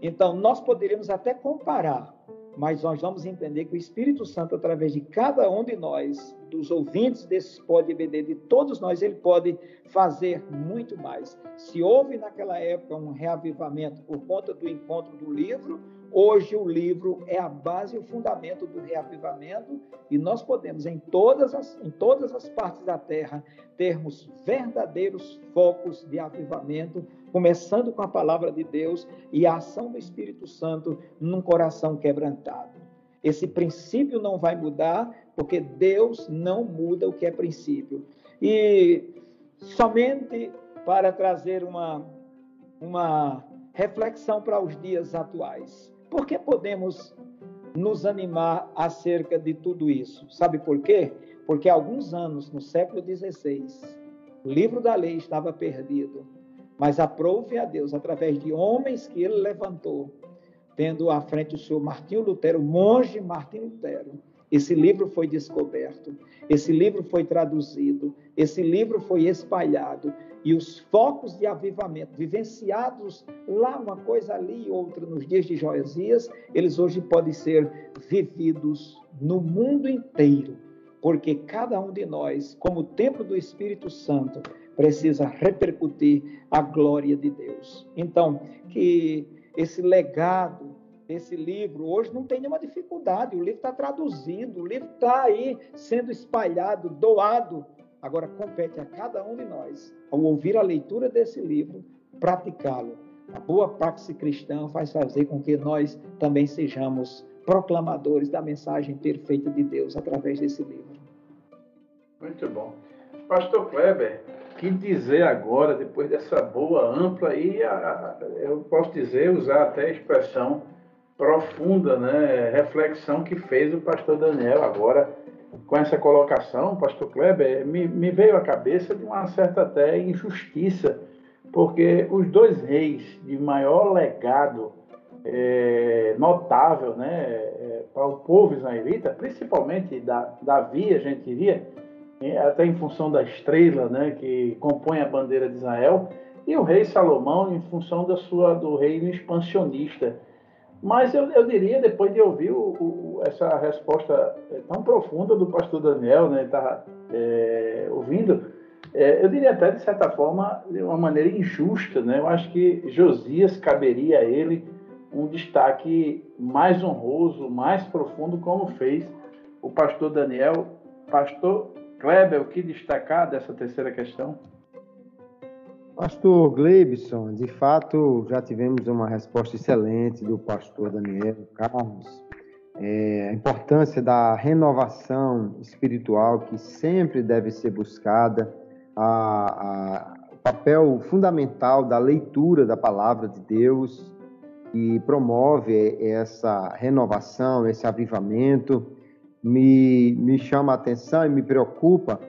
Então, nós poderíamos até comparar, mas nós vamos entender que o Espírito Santo, através de cada um de nós, dos ouvintes desse Pode EBD, de todos nós, ele pode fazer muito mais. Se houve naquela época um reavivamento por conta do encontro do livro, hoje o livro é a base e o fundamento do reavivamento e nós podemos, em todas as, em todas as partes da terra, termos verdadeiros focos de avivamento, começando com a palavra de Deus e a ação do Espírito Santo num coração quebrantado. Esse princípio não vai mudar, porque Deus não muda o que é princípio. E somente para trazer uma, uma reflexão para os dias atuais. Por que podemos nos animar acerca de tudo isso? Sabe por quê? Porque há alguns anos, no século XVI, o livro da lei estava perdido, mas aprove a Deus, através de homens que ele levantou, tendo à frente o senhor Martinho Lutero, o monge Martinho Lutero. Esse livro foi descoberto, esse livro foi traduzido, esse livro foi espalhado e os focos de avivamento vivenciados lá uma coisa ali e outra nos dias de Josias, eles hoje podem ser vividos no mundo inteiro, porque cada um de nós, como templo do Espírito Santo, precisa repercutir a glória de Deus. Então, que esse legado desse livro hoje não tem nenhuma dificuldade. O livro está traduzido, o livro está aí sendo espalhado, doado Agora compete a cada um de nós, ao ouvir a leitura desse livro, praticá-lo. A boa praxe cristã faz fazer com que nós também sejamos proclamadores da mensagem perfeita de Deus através desse livro. Muito bom. Pastor Kleber, que dizer agora, depois dessa boa, ampla e eu posso dizer, usar até a expressão profunda, né, reflexão que fez o pastor Daniel agora com essa colocação, pastor Kleber, me, me veio à cabeça de uma certa até injustiça, porque os dois reis de maior legado é, notável né, é, para o povo israelita, principalmente da, Davi, a gente diria, até em função da estrela né, que compõe a bandeira de Israel, e o rei Salomão em função da sua, do reino expansionista. Mas eu, eu diria, depois de ouvir o, o, essa resposta é, tão profunda do pastor Daniel, né, tá, é, ouvindo, é, eu diria até, de certa forma, de uma maneira injusta. Né? Eu acho que Josias caberia a ele um destaque mais honroso, mais profundo, como fez o pastor Daniel. Pastor Kleber, o que destacar dessa terceira questão? Pastor Gleibson, de fato, já tivemos uma resposta excelente do pastor Daniel Carlos. É, a importância da renovação espiritual que sempre deve ser buscada, a, a, o papel fundamental da leitura da palavra de Deus, que promove essa renovação, esse avivamento, me, me chama a atenção e me preocupa.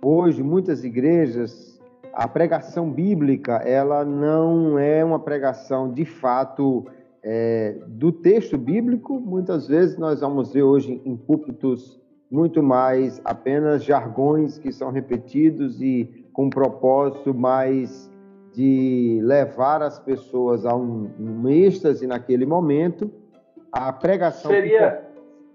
Hoje, muitas igrejas a pregação bíblica ela não é uma pregação de fato é, do texto bíblico. Muitas vezes nós vamos ver hoje em púlpitos muito mais apenas jargões que são repetidos e com um propósito mais de levar as pessoas a um, um êxtase naquele momento. A pregação. Seria,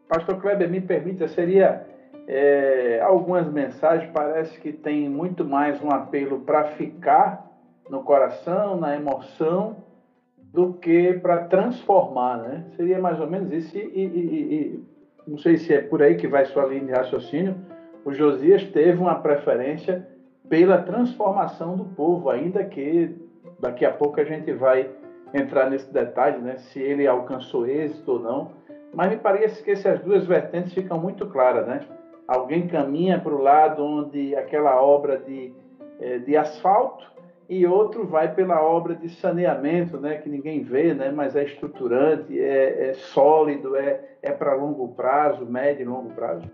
Pastor Kleber, me permita, seria é, algumas mensagens parece que tem muito mais um apelo para ficar no coração, na emoção, do que para transformar, né? Seria mais ou menos isso. E, e, e, não sei se é por aí que vai sua linha de raciocínio. O Josias teve uma preferência pela transformação do povo, ainda que daqui a pouco a gente vai entrar nesse detalhe, né? Se ele alcançou êxito ou não. Mas me parece que essas duas vertentes ficam muito claras, né? Alguém caminha para o lado onde aquela obra de, é, de asfalto e outro vai pela obra de saneamento, né, que ninguém vê, né, mas é estruturante, é, é sólido, é, é para longo prazo, médio e longo prazo.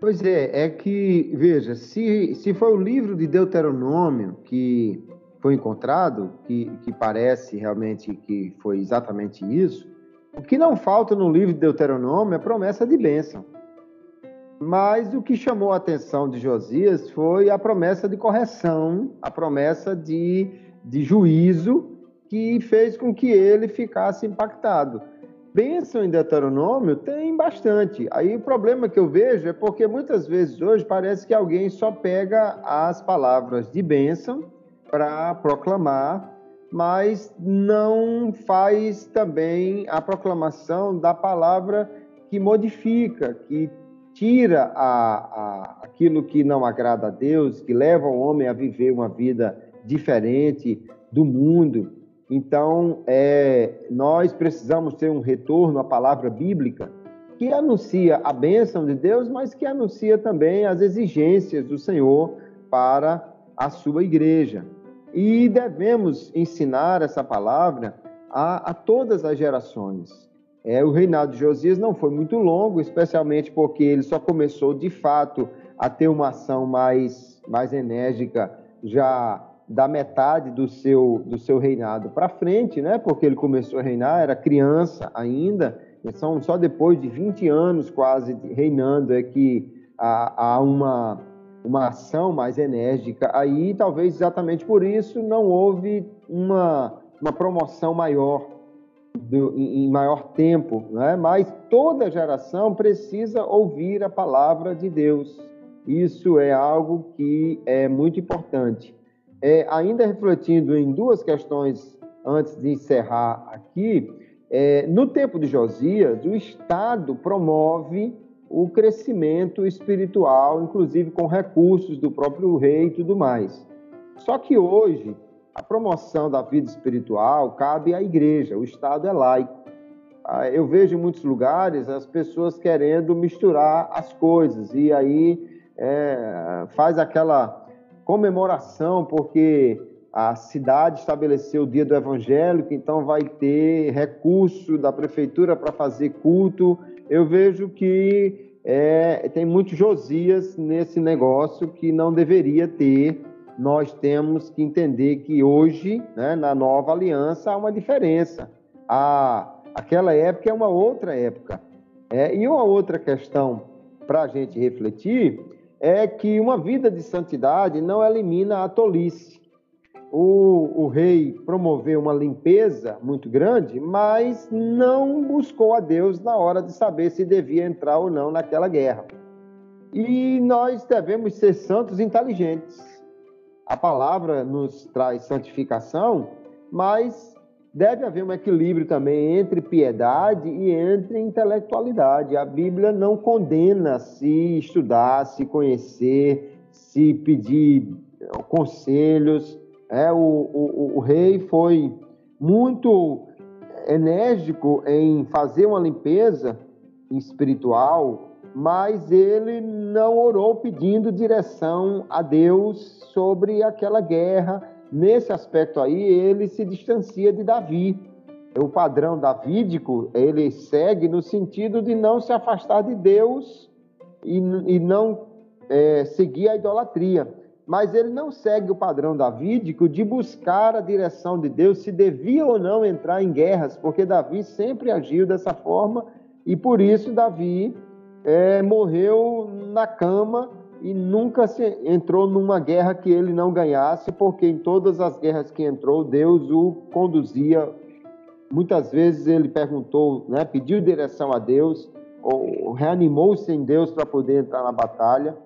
Pois é, é que, veja, se, se foi o livro de Deuteronômio que foi encontrado, que, que parece realmente que foi exatamente isso, o que não falta no livro de Deuteronômio é promessa de bênção. Mas o que chamou a atenção de Josias foi a promessa de correção, a promessa de, de juízo, que fez com que ele ficasse impactado. Bênção em Deuteronômio tem bastante. Aí o problema que eu vejo é porque muitas vezes hoje parece que alguém só pega as palavras de bênção para proclamar, mas não faz também a proclamação da palavra que modifica, que tira a, a, aquilo que não agrada a Deus, que leva o homem a viver uma vida diferente do mundo. Então, é, nós precisamos ter um retorno à palavra bíblica que anuncia a bênção de Deus, mas que anuncia também as exigências do Senhor para a sua igreja. E devemos ensinar essa palavra a, a todas as gerações. É, o reinado de Josias não foi muito longo, especialmente porque ele só começou de fato a ter uma ação mais, mais enérgica já da metade do seu, do seu reinado para frente, né? porque ele começou a reinar, era criança ainda, são só depois de 20 anos quase reinando é que há, há uma, uma ação mais enérgica aí, talvez exatamente por isso não houve uma, uma promoção maior do, em maior tempo, né? mas toda geração precisa ouvir a palavra de Deus. Isso é algo que é muito importante. É, ainda refletindo em duas questões antes de encerrar aqui, é, no tempo de Josias, o Estado promove o crescimento espiritual, inclusive com recursos do próprio rei e tudo mais. Só que hoje, a promoção da vida espiritual cabe à igreja, o Estado é laico. Ah, eu vejo em muitos lugares as pessoas querendo misturar as coisas e aí é, faz aquela comemoração porque a cidade estabeleceu o dia do evangélico, então vai ter recurso da prefeitura para fazer culto. Eu vejo que é, tem muitos Josias nesse negócio que não deveria ter. Nós temos que entender que hoje, né, na nova aliança, há uma diferença. A, aquela época é uma outra época. É, e uma outra questão para a gente refletir é que uma vida de santidade não elimina a tolice o, o rei promoveu uma limpeza muito grande, mas não buscou a Deus na hora de saber se devia entrar ou não naquela guerra. E nós devemos ser santos inteligentes. A palavra nos traz santificação, mas deve haver um equilíbrio também entre piedade e entre intelectualidade. A Bíblia não condena se estudar, se conhecer, se pedir conselhos é, o, o, o rei foi muito enérgico em fazer uma limpeza espiritual, mas ele não orou pedindo direção a Deus sobre aquela guerra. Nesse aspecto aí, ele se distancia de Davi. O padrão davídico, ele segue no sentido de não se afastar de Deus e, e não é, seguir a idolatria mas ele não segue o padrão davídico de buscar a direção de Deus se devia ou não entrar em guerras, porque Davi sempre agiu dessa forma e por isso Davi é, morreu na cama e nunca se entrou numa guerra que ele não ganhasse, porque em todas as guerras que entrou, Deus o conduzia. Muitas vezes ele perguntou, né, pediu direção a Deus, ou reanimou-se em Deus para poder entrar na batalha.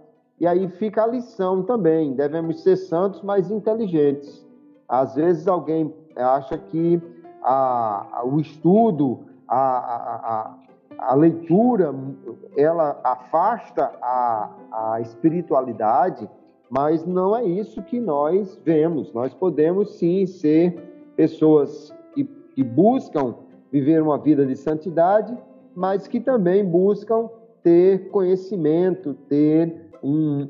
E aí fica a lição também: devemos ser santos, mas inteligentes. Às vezes alguém acha que a, a, o estudo, a, a, leitura, ela afasta a, espiritualidade, mas não é isso que nós vemos. Nós podemos sim ser pessoas que, que buscam viver uma vida de santidade, mas que também buscam ter conhecimento, ter um,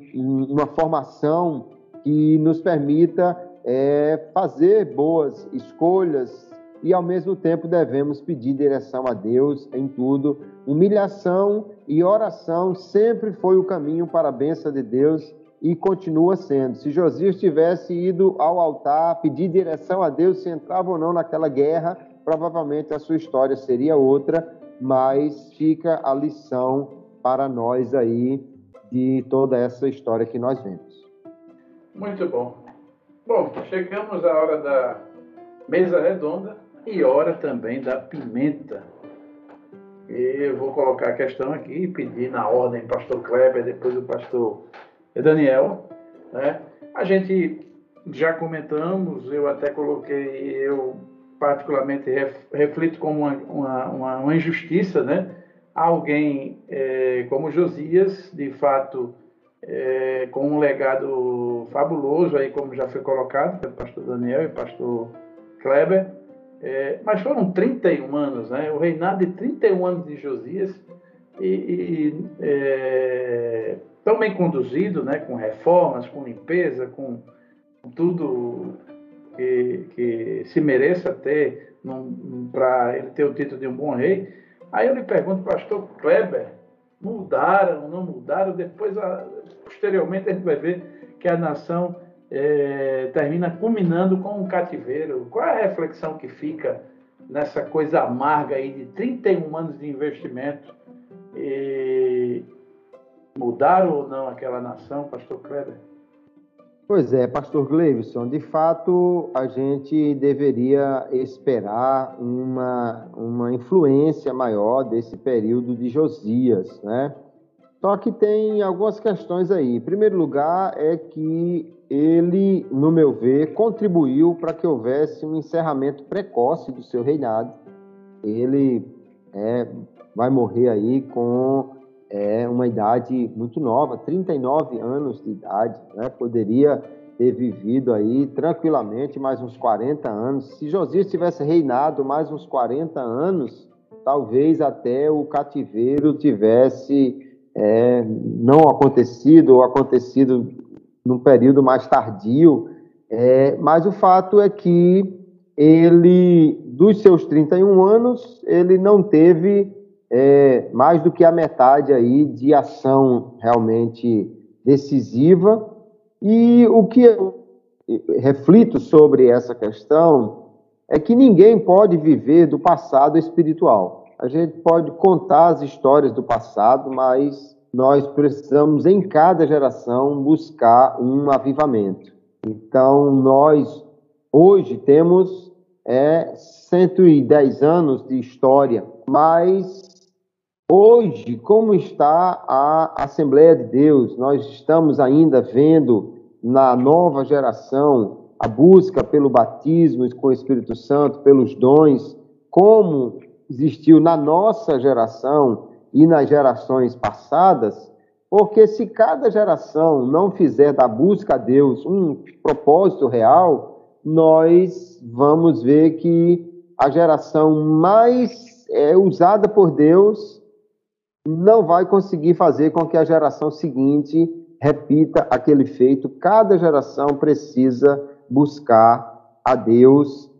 uma formação que nos permita é, fazer boas escolhas e, ao mesmo tempo, devemos pedir direção a Deus em tudo. Humilhação e oração sempre foi o caminho para a bênção de Deus e continua sendo. Se Josias tivesse ido ao altar, pedir direção a Deus se entrava ou não naquela guerra, provavelmente a sua história seria outra, mas fica a lição para nós aí de toda essa história que nós vemos. Muito bom. Bom, chegamos à hora da mesa redonda e hora também da pimenta. Eu vou colocar a questão aqui e pedir na ordem pastor Kleber, depois o pastor Daniel. Né? A gente já comentamos, eu até coloquei, eu particularmente reflito como uma, uma, uma injustiça, né? alguém é, como Josias, de fato, é, com um legado fabuloso, aí como já foi colocado pelo pastor Daniel e pastor Kleber, é, mas foram 31 anos, né? o reinado de 31 anos de Josias, e, e é, tão bem conduzido, né? com reformas, com limpeza, com, tudo que, que, se mereça ter para ele ter o título de um bom rei, Aí eu lhe pergunto, pastor Kleber, mudaram, não mudaram? Depois, posteriormente, a gente vai ver que a nação é, termina culminando com um cativeiro. Qual é a reflexão que fica nessa coisa amarga aí de 31 anos de investimento? E mudaram ou não aquela nação, pastor Kleber? Pois é, pastor Gleivson, de fato a gente deveria esperar uma, uma influência maior desse período de Josias, né? Só que tem algumas questões aí. Em primeiro lugar, é que ele, no meu ver, contribuiu para que houvesse um encerramento precoce do seu reinado. Ele é, vai morrer aí com é uma idade muito nova, 39 anos de idade, né? Poderia ter vivido aí tranquilamente mais uns 40 anos. Se Josias tivesse reinado mais uns 40 anos, talvez até o cativeiro tivesse é, não acontecido ou acontecido num período mais tardio. É, mas o fato é que ele, dos seus 31 anos, ele não teve é, mais do que a metade aí de ação realmente decisiva. E o que eu reflito sobre essa questão é que ninguém pode viver do passado espiritual. A gente pode contar as histórias do passado, mas nós precisamos, em cada geração, buscar um avivamento. Então, nós hoje temos é, 110 anos de história, mas Hoje, como está a Assembleia de Deus? Nós estamos ainda vendo na nova geração a busca pelo batismo com o Espírito Santo, pelos dons, como existiu na nossa geração e nas gerações passadas, porque se cada geração não fizer da busca a Deus um propósito real, nós vamos ver que a geração mais é, usada por Deus não vai conseguir fazer com que a geração seguinte repita aquele feito. Cada geração precisa buscar a Deus.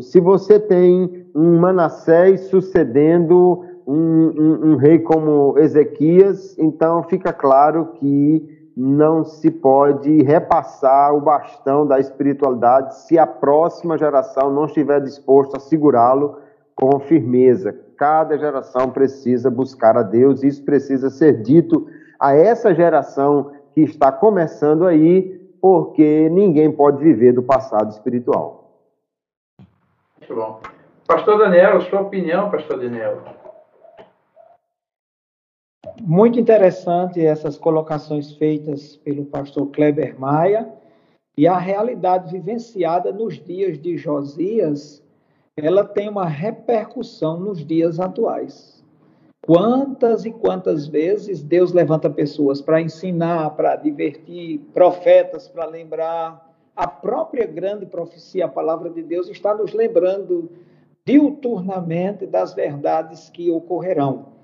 Se você tem um Manassés sucedendo um, um, um rei como Ezequias, então fica claro que não se pode repassar o bastão da espiritualidade se a próxima geração não estiver disposta a segurá-lo com firmeza. Cada geração precisa buscar a Deus, isso precisa ser dito a essa geração que está começando aí, porque ninguém pode viver do passado espiritual. Muito bom. Pastor Daniel, sua opinião, Pastor Daniel? Muito interessante essas colocações feitas pelo pastor Kleber Maia e a realidade vivenciada nos dias de Josias ela tem uma repercussão nos dias atuais. Quantas e quantas vezes Deus levanta pessoas para ensinar, para divertir, profetas para lembrar. A própria grande profecia, a palavra de Deus, está nos lembrando diuturnamente das verdades que ocorrerão.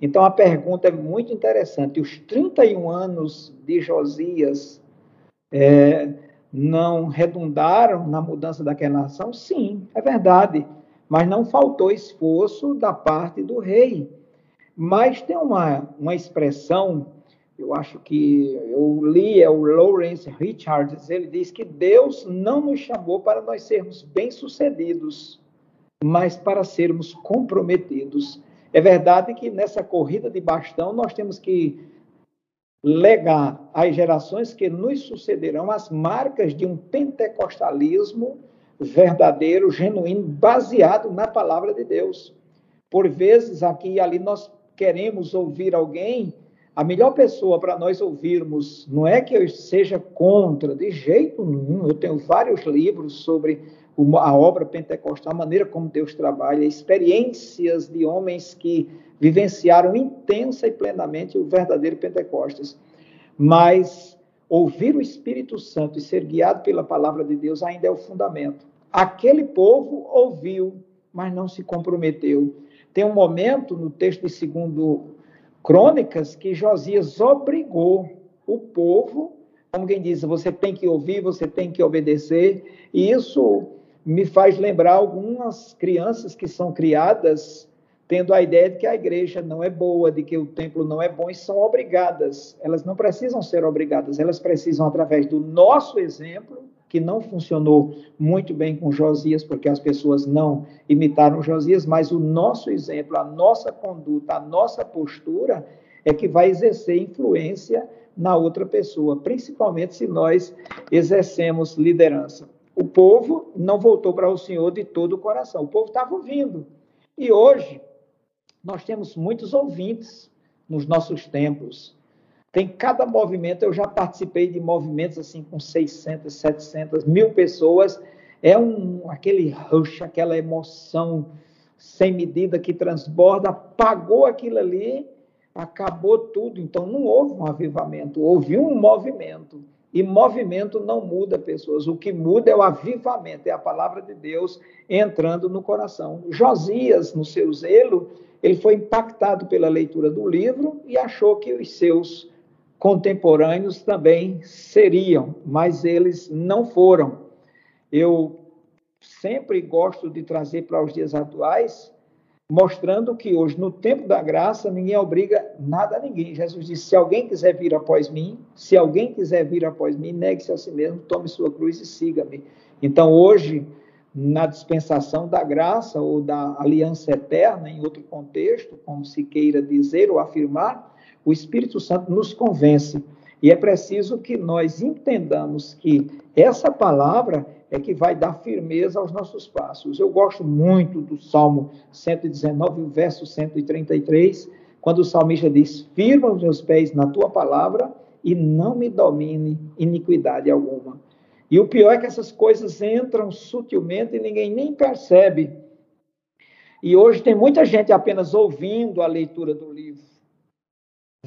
Então a pergunta é muito interessante. Os 31 anos de Josias é, não redundaram na mudança daquela nação? Sim, é verdade. Mas não faltou esforço da parte do rei. Mas tem uma, uma expressão, eu acho que eu li, é o Lawrence Richards, ele diz que Deus não nos chamou para nós sermos bem-sucedidos, mas para sermos comprometidos. É verdade que nessa corrida de bastão nós temos que legar às gerações que nos sucederão as marcas de um pentecostalismo verdadeiro, genuíno, baseado na palavra de Deus. Por vezes, aqui e ali, nós queremos ouvir alguém, a melhor pessoa para nós ouvirmos, não é que eu seja contra, de jeito nenhum. Eu tenho vários livros sobre a obra pentecostal, a maneira como Deus trabalha, experiências de homens que vivenciaram intensa e plenamente o verdadeiro Pentecostes. Mas ouvir o Espírito Santo e ser guiado pela palavra de Deus ainda é o fundamento. Aquele povo ouviu, mas não se comprometeu. Tem um momento no texto de segundo Crônicas que Josias obrigou o povo, como quem diz, você tem que ouvir, você tem que obedecer, e isso me faz lembrar algumas crianças que são criadas tendo a ideia de que a igreja não é boa, de que o templo não é bom e são obrigadas. Elas não precisam ser obrigadas, elas precisam, através do nosso exemplo, que não funcionou muito bem com Josias, porque as pessoas não imitaram Josias, mas o nosso exemplo, a nossa conduta, a nossa postura é que vai exercer influência na outra pessoa, principalmente se nós exercemos liderança. O povo não voltou para o Senhor de todo o coração, o povo estava ouvindo. E hoje, nós temos muitos ouvintes nos nossos templos. Tem cada movimento, eu já participei de movimentos assim com 600, 700, mil pessoas. É um, aquele rush, aquela emoção sem medida que transborda, apagou aquilo ali, acabou tudo. Então não houve um avivamento, houve um movimento. E movimento não muda pessoas. O que muda é o avivamento, é a palavra de Deus entrando no coração. Josias, no seu zelo, ele foi impactado pela leitura do livro e achou que os seus contemporâneos também seriam, mas eles não foram. Eu sempre gosto de trazer para os dias atuais mostrando que hoje, no tempo da graça, ninguém obriga nada a ninguém. Jesus disse: se alguém quiser vir após mim, se alguém quiser vir após mim, negue-se a si mesmo, tome sua cruz e siga-me. Então, hoje, na dispensação da graça ou da aliança eterna, em outro contexto, como se queira dizer ou afirmar, o Espírito Santo nos convence. E é preciso que nós entendamos que essa palavra é que vai dar firmeza aos nossos passos. Eu gosto muito do Salmo 119, verso 133, quando o salmista diz: Firma os meus pés na tua palavra e não me domine iniquidade alguma. E o pior é que essas coisas entram sutilmente e ninguém nem percebe. E hoje tem muita gente apenas ouvindo a leitura do livro,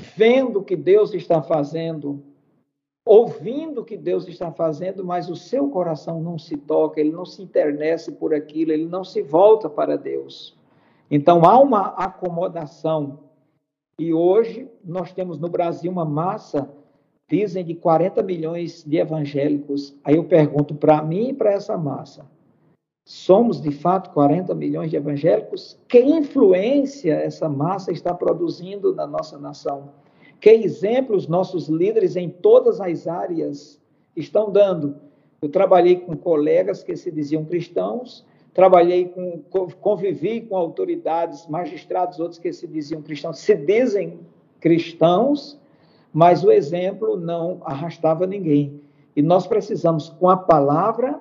vendo o que Deus está fazendo, ouvindo o que Deus está fazendo, mas o seu coração não se toca, ele não se internece por aquilo, ele não se volta para Deus. Então há uma acomodação. E hoje nós temos no Brasil uma massa, dizem de 40 milhões de evangélicos. Aí eu pergunto para mim e para essa massa: somos de fato 40 milhões de evangélicos? Que influência essa massa está produzindo na nossa nação? Que exemplos nossos líderes em todas as áreas estão dando? Eu trabalhei com colegas que se diziam cristãos, trabalhei com, convivi com autoridades, magistrados, outros que se diziam cristãos, se dizem cristãos, mas o exemplo não arrastava ninguém. E nós precisamos, com a palavra,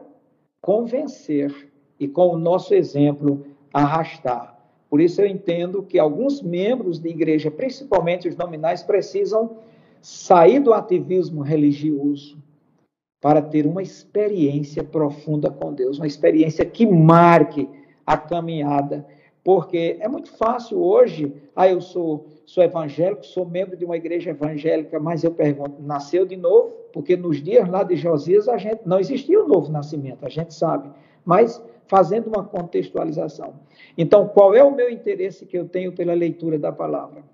convencer e com o nosso exemplo, arrastar. Por isso eu entendo que alguns membros de igreja, principalmente os nominais, precisam sair do ativismo religioso para ter uma experiência profunda com Deus, uma experiência que marque a caminhada. Porque é muito fácil hoje, ah, eu sou, sou evangélico, sou membro de uma igreja evangélica, mas eu pergunto, nasceu de novo? Porque nos dias lá de Josias a gente não existia o novo nascimento, a gente sabe. Mas fazendo uma contextualização. Então, qual é o meu interesse que eu tenho pela leitura da palavra?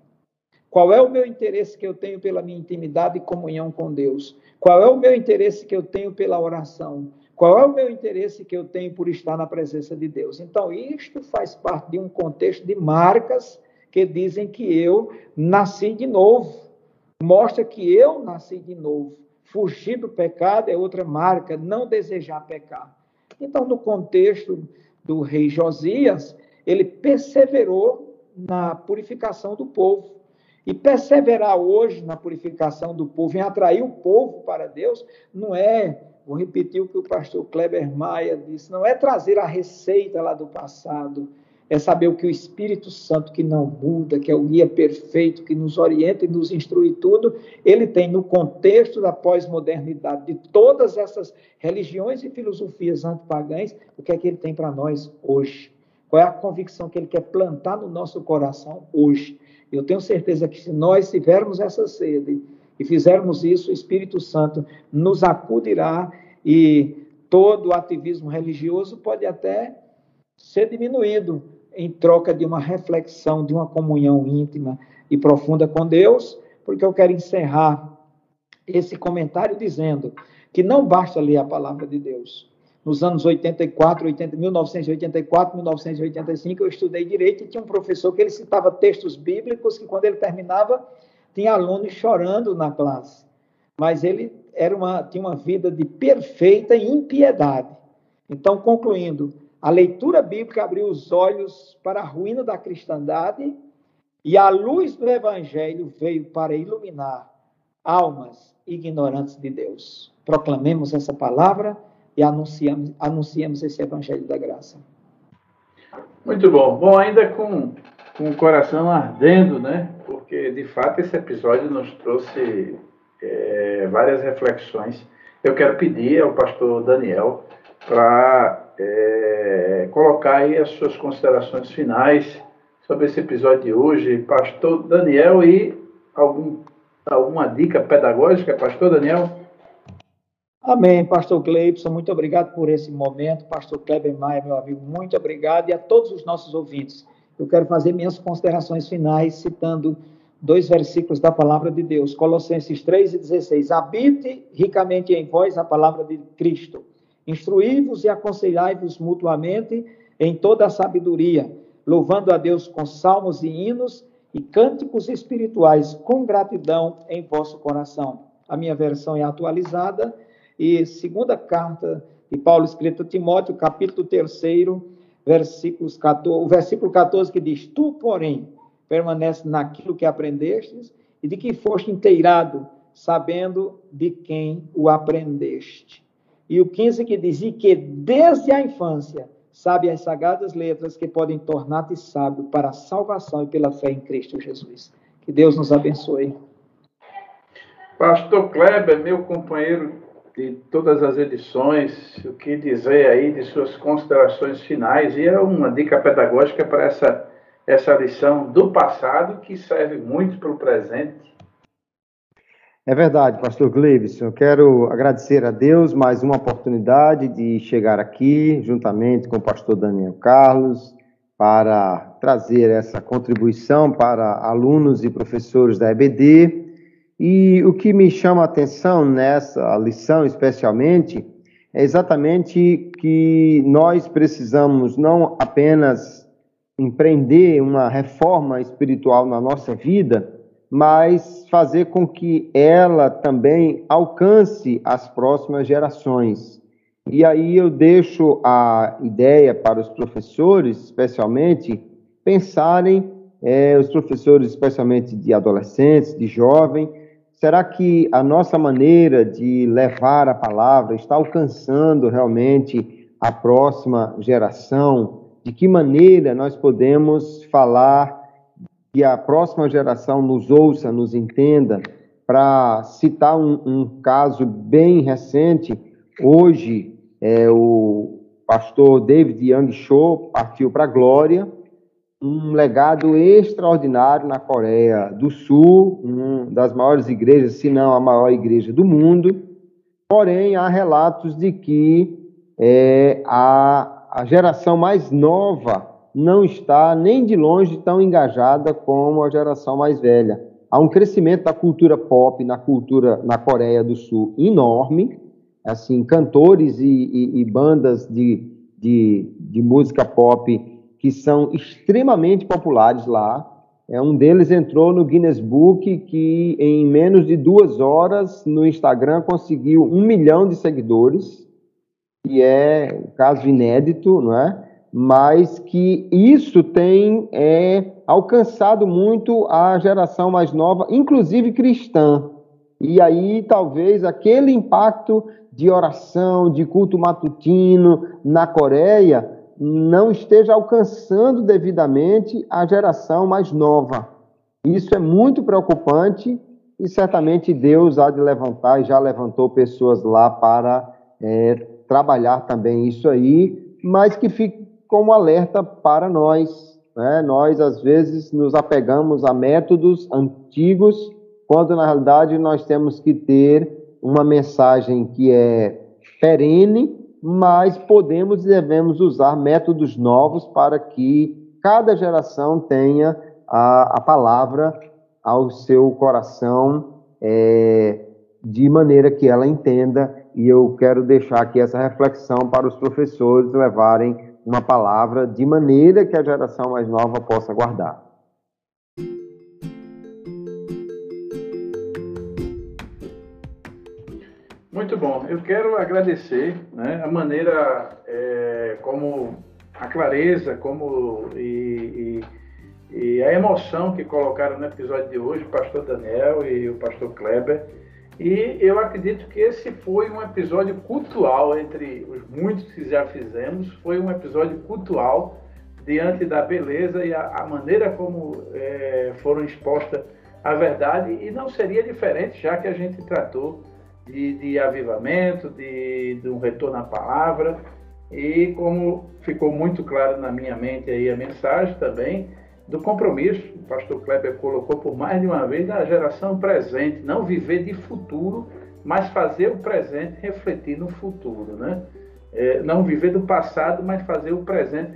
Qual é o meu interesse que eu tenho pela minha intimidade e comunhão com Deus? Qual é o meu interesse que eu tenho pela oração? Qual é o meu interesse que eu tenho por estar na presença de Deus? Então, isto faz parte de um contexto de marcas que dizem que eu nasci de novo. Mostra que eu nasci de novo. Fugir do pecado é outra marca, não desejar pecar. Então, no contexto do rei Josias, ele perseverou na purificação do povo. E perseverar hoje na purificação do povo, em atrair o povo para Deus, não é, vou repetir o que o pastor Kleber Maia disse, não é trazer a receita lá do passado, é saber o que o Espírito Santo, que não muda, que é o guia perfeito, que nos orienta e nos instrui tudo, ele tem no contexto da pós-modernidade, de todas essas religiões e filosofias antipagãs, o que é que ele tem para nós hoje? Qual é a convicção que ele quer plantar no nosso coração hoje? Eu tenho certeza que se nós tivermos essa sede e fizermos isso, o Espírito Santo nos acudirá e todo o ativismo religioso pode até ser diminuído em troca de uma reflexão, de uma comunhão íntima e profunda com Deus, porque eu quero encerrar esse comentário dizendo que não basta ler a palavra de Deus. Nos anos 84, 80, 1984, 1985, eu estudei direito e tinha um professor que ele citava textos bíblicos que quando ele terminava tinha alunos chorando na classe. Mas ele era uma, tinha uma vida de perfeita impiedade. Então, concluindo, a leitura bíblica abriu os olhos para a ruína da cristandade e a luz do evangelho veio para iluminar almas ignorantes de Deus. Proclamemos essa palavra e anunciamos, anunciamos esse evangelho da graça. Muito bom. Bom, ainda com, com o coração ardendo, né? Porque, de fato, esse episódio nos trouxe é, várias reflexões. Eu quero pedir ao pastor Daniel para é, colocar aí as suas considerações finais sobre esse episódio de hoje, pastor Daniel, e algum, alguma dica pedagógica, pastor Daniel? Amém, pastor Cleibson, muito obrigado por esse momento. Pastor Kleber Maia, meu amigo, muito obrigado. E a todos os nossos ouvintes, eu quero fazer minhas considerações finais citando dois versículos da palavra de Deus, Colossenses 3 e 16. Habite ricamente em vós a palavra de Cristo. Instruí-vos e aconselhai-vos mutuamente em toda a sabedoria, louvando a Deus com salmos e hinos e cânticos espirituais com gratidão em vosso coração. A minha versão é atualizada e segunda carta de Paulo escrito a Timóteo, capítulo 3, versículos 14, o versículo 14 que diz: Tu, porém, permanece naquilo que aprendestes e de que foste inteirado, sabendo de quem o aprendeste. E o 15 que dizia que desde a infância sabe as sagradas letras que podem tornar-te sábio para a salvação e pela fé em Cristo Jesus. Que Deus nos abençoe. Pastor Kleber, meu companheiro de todas as edições, o que dizer aí de suas considerações finais? E é uma dica pedagógica para essa essa lição do passado que serve muito para o presente. É verdade, pastor Gleibson. Eu quero agradecer a Deus mais uma oportunidade de chegar aqui, juntamente com o pastor Daniel Carlos, para trazer essa contribuição para alunos e professores da EBD. E o que me chama a atenção nessa lição, especialmente, é exatamente que nós precisamos não apenas empreender uma reforma espiritual na nossa vida, mas fazer com que ela também alcance as próximas gerações. E aí eu deixo a ideia para os professores, especialmente, pensarem, é, os professores, especialmente de adolescentes, de jovens, será que a nossa maneira de levar a palavra está alcançando realmente a próxima geração? de que maneira nós podemos falar que a próxima geração nos ouça, nos entenda. Para citar um, um, caso bem recente, hoje é, o pastor David Young Cho partiu para a glória, um legado extraordinário na Coreia do Sul, uma das maiores igrejas, se não a maior igreja do mundo. Porém, há relatos de que é, a a geração mais nova não está nem de longe tão engajada como a geração mais velha. Há um crescimento da cultura pop na cultura na Coreia do Sul enorme, assim cantores e, e, e bandas de, de, de música pop que são extremamente populares lá. É, um deles entrou no Guinness Book, que em menos de duas horas no Instagram conseguiu um milhão de seguidores que é um caso inédito, não é? Mas que isso tem é, alcançado muito a geração mais nova, inclusive cristã. E aí talvez aquele impacto de oração, de culto matutino na Coreia não esteja alcançando devidamente a geração mais nova. Isso é muito preocupante e certamente Deus há de levantar e já levantou pessoas lá para é, trabalhar também isso aí, mas que fique como alerta para nós. Né? Nós, às vezes, nos apegamos a métodos antigos, quando na realidade nós temos que ter uma mensagem que é perene, mas podemos e devemos usar métodos novos para que cada geração tenha a, a palavra ao seu coração é, de maneira que ela entenda e eu quero deixar aqui essa reflexão para os professores levarem uma palavra de maneira que a geração mais nova possa guardar. Muito bom. Eu quero agradecer né, a maneira é, como a clareza, como e, e, e, a emoção que colocaram no episódio de hoje, o pastor Daniel e o pastor Kleber e eu acredito que esse foi um episódio cultural, entre os muitos que já fizemos, foi um episódio cultural diante da beleza e a, a maneira como é, foram expostas a verdade, e não seria diferente, já que a gente tratou de, de avivamento, de, de um retorno à palavra, e como ficou muito claro na minha mente aí a mensagem também, do compromisso, o pastor Kleber colocou por mais de uma vez, da geração presente, não viver de futuro, mas fazer o presente refletir no futuro, né? É, não viver do passado, mas fazer o presente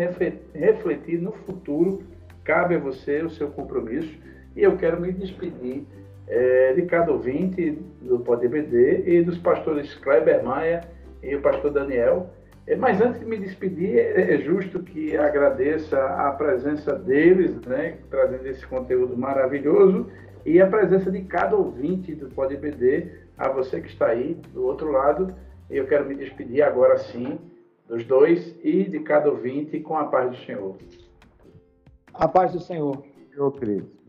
refletir no futuro. Cabe a você o seu compromisso. E eu quero me despedir é, de cada ouvinte do PodBD e dos pastores Kleber Maia e o pastor Daniel. É, mas antes de me despedir, é, é justo que agradeça a presença deles, né, trazendo esse conteúdo maravilhoso, e a presença de cada ouvinte do PodBD, a você que está aí do outro lado. Eu quero me despedir agora sim dos dois e de cada ouvinte com a paz do Senhor. A paz do Senhor. Senhor Cristo.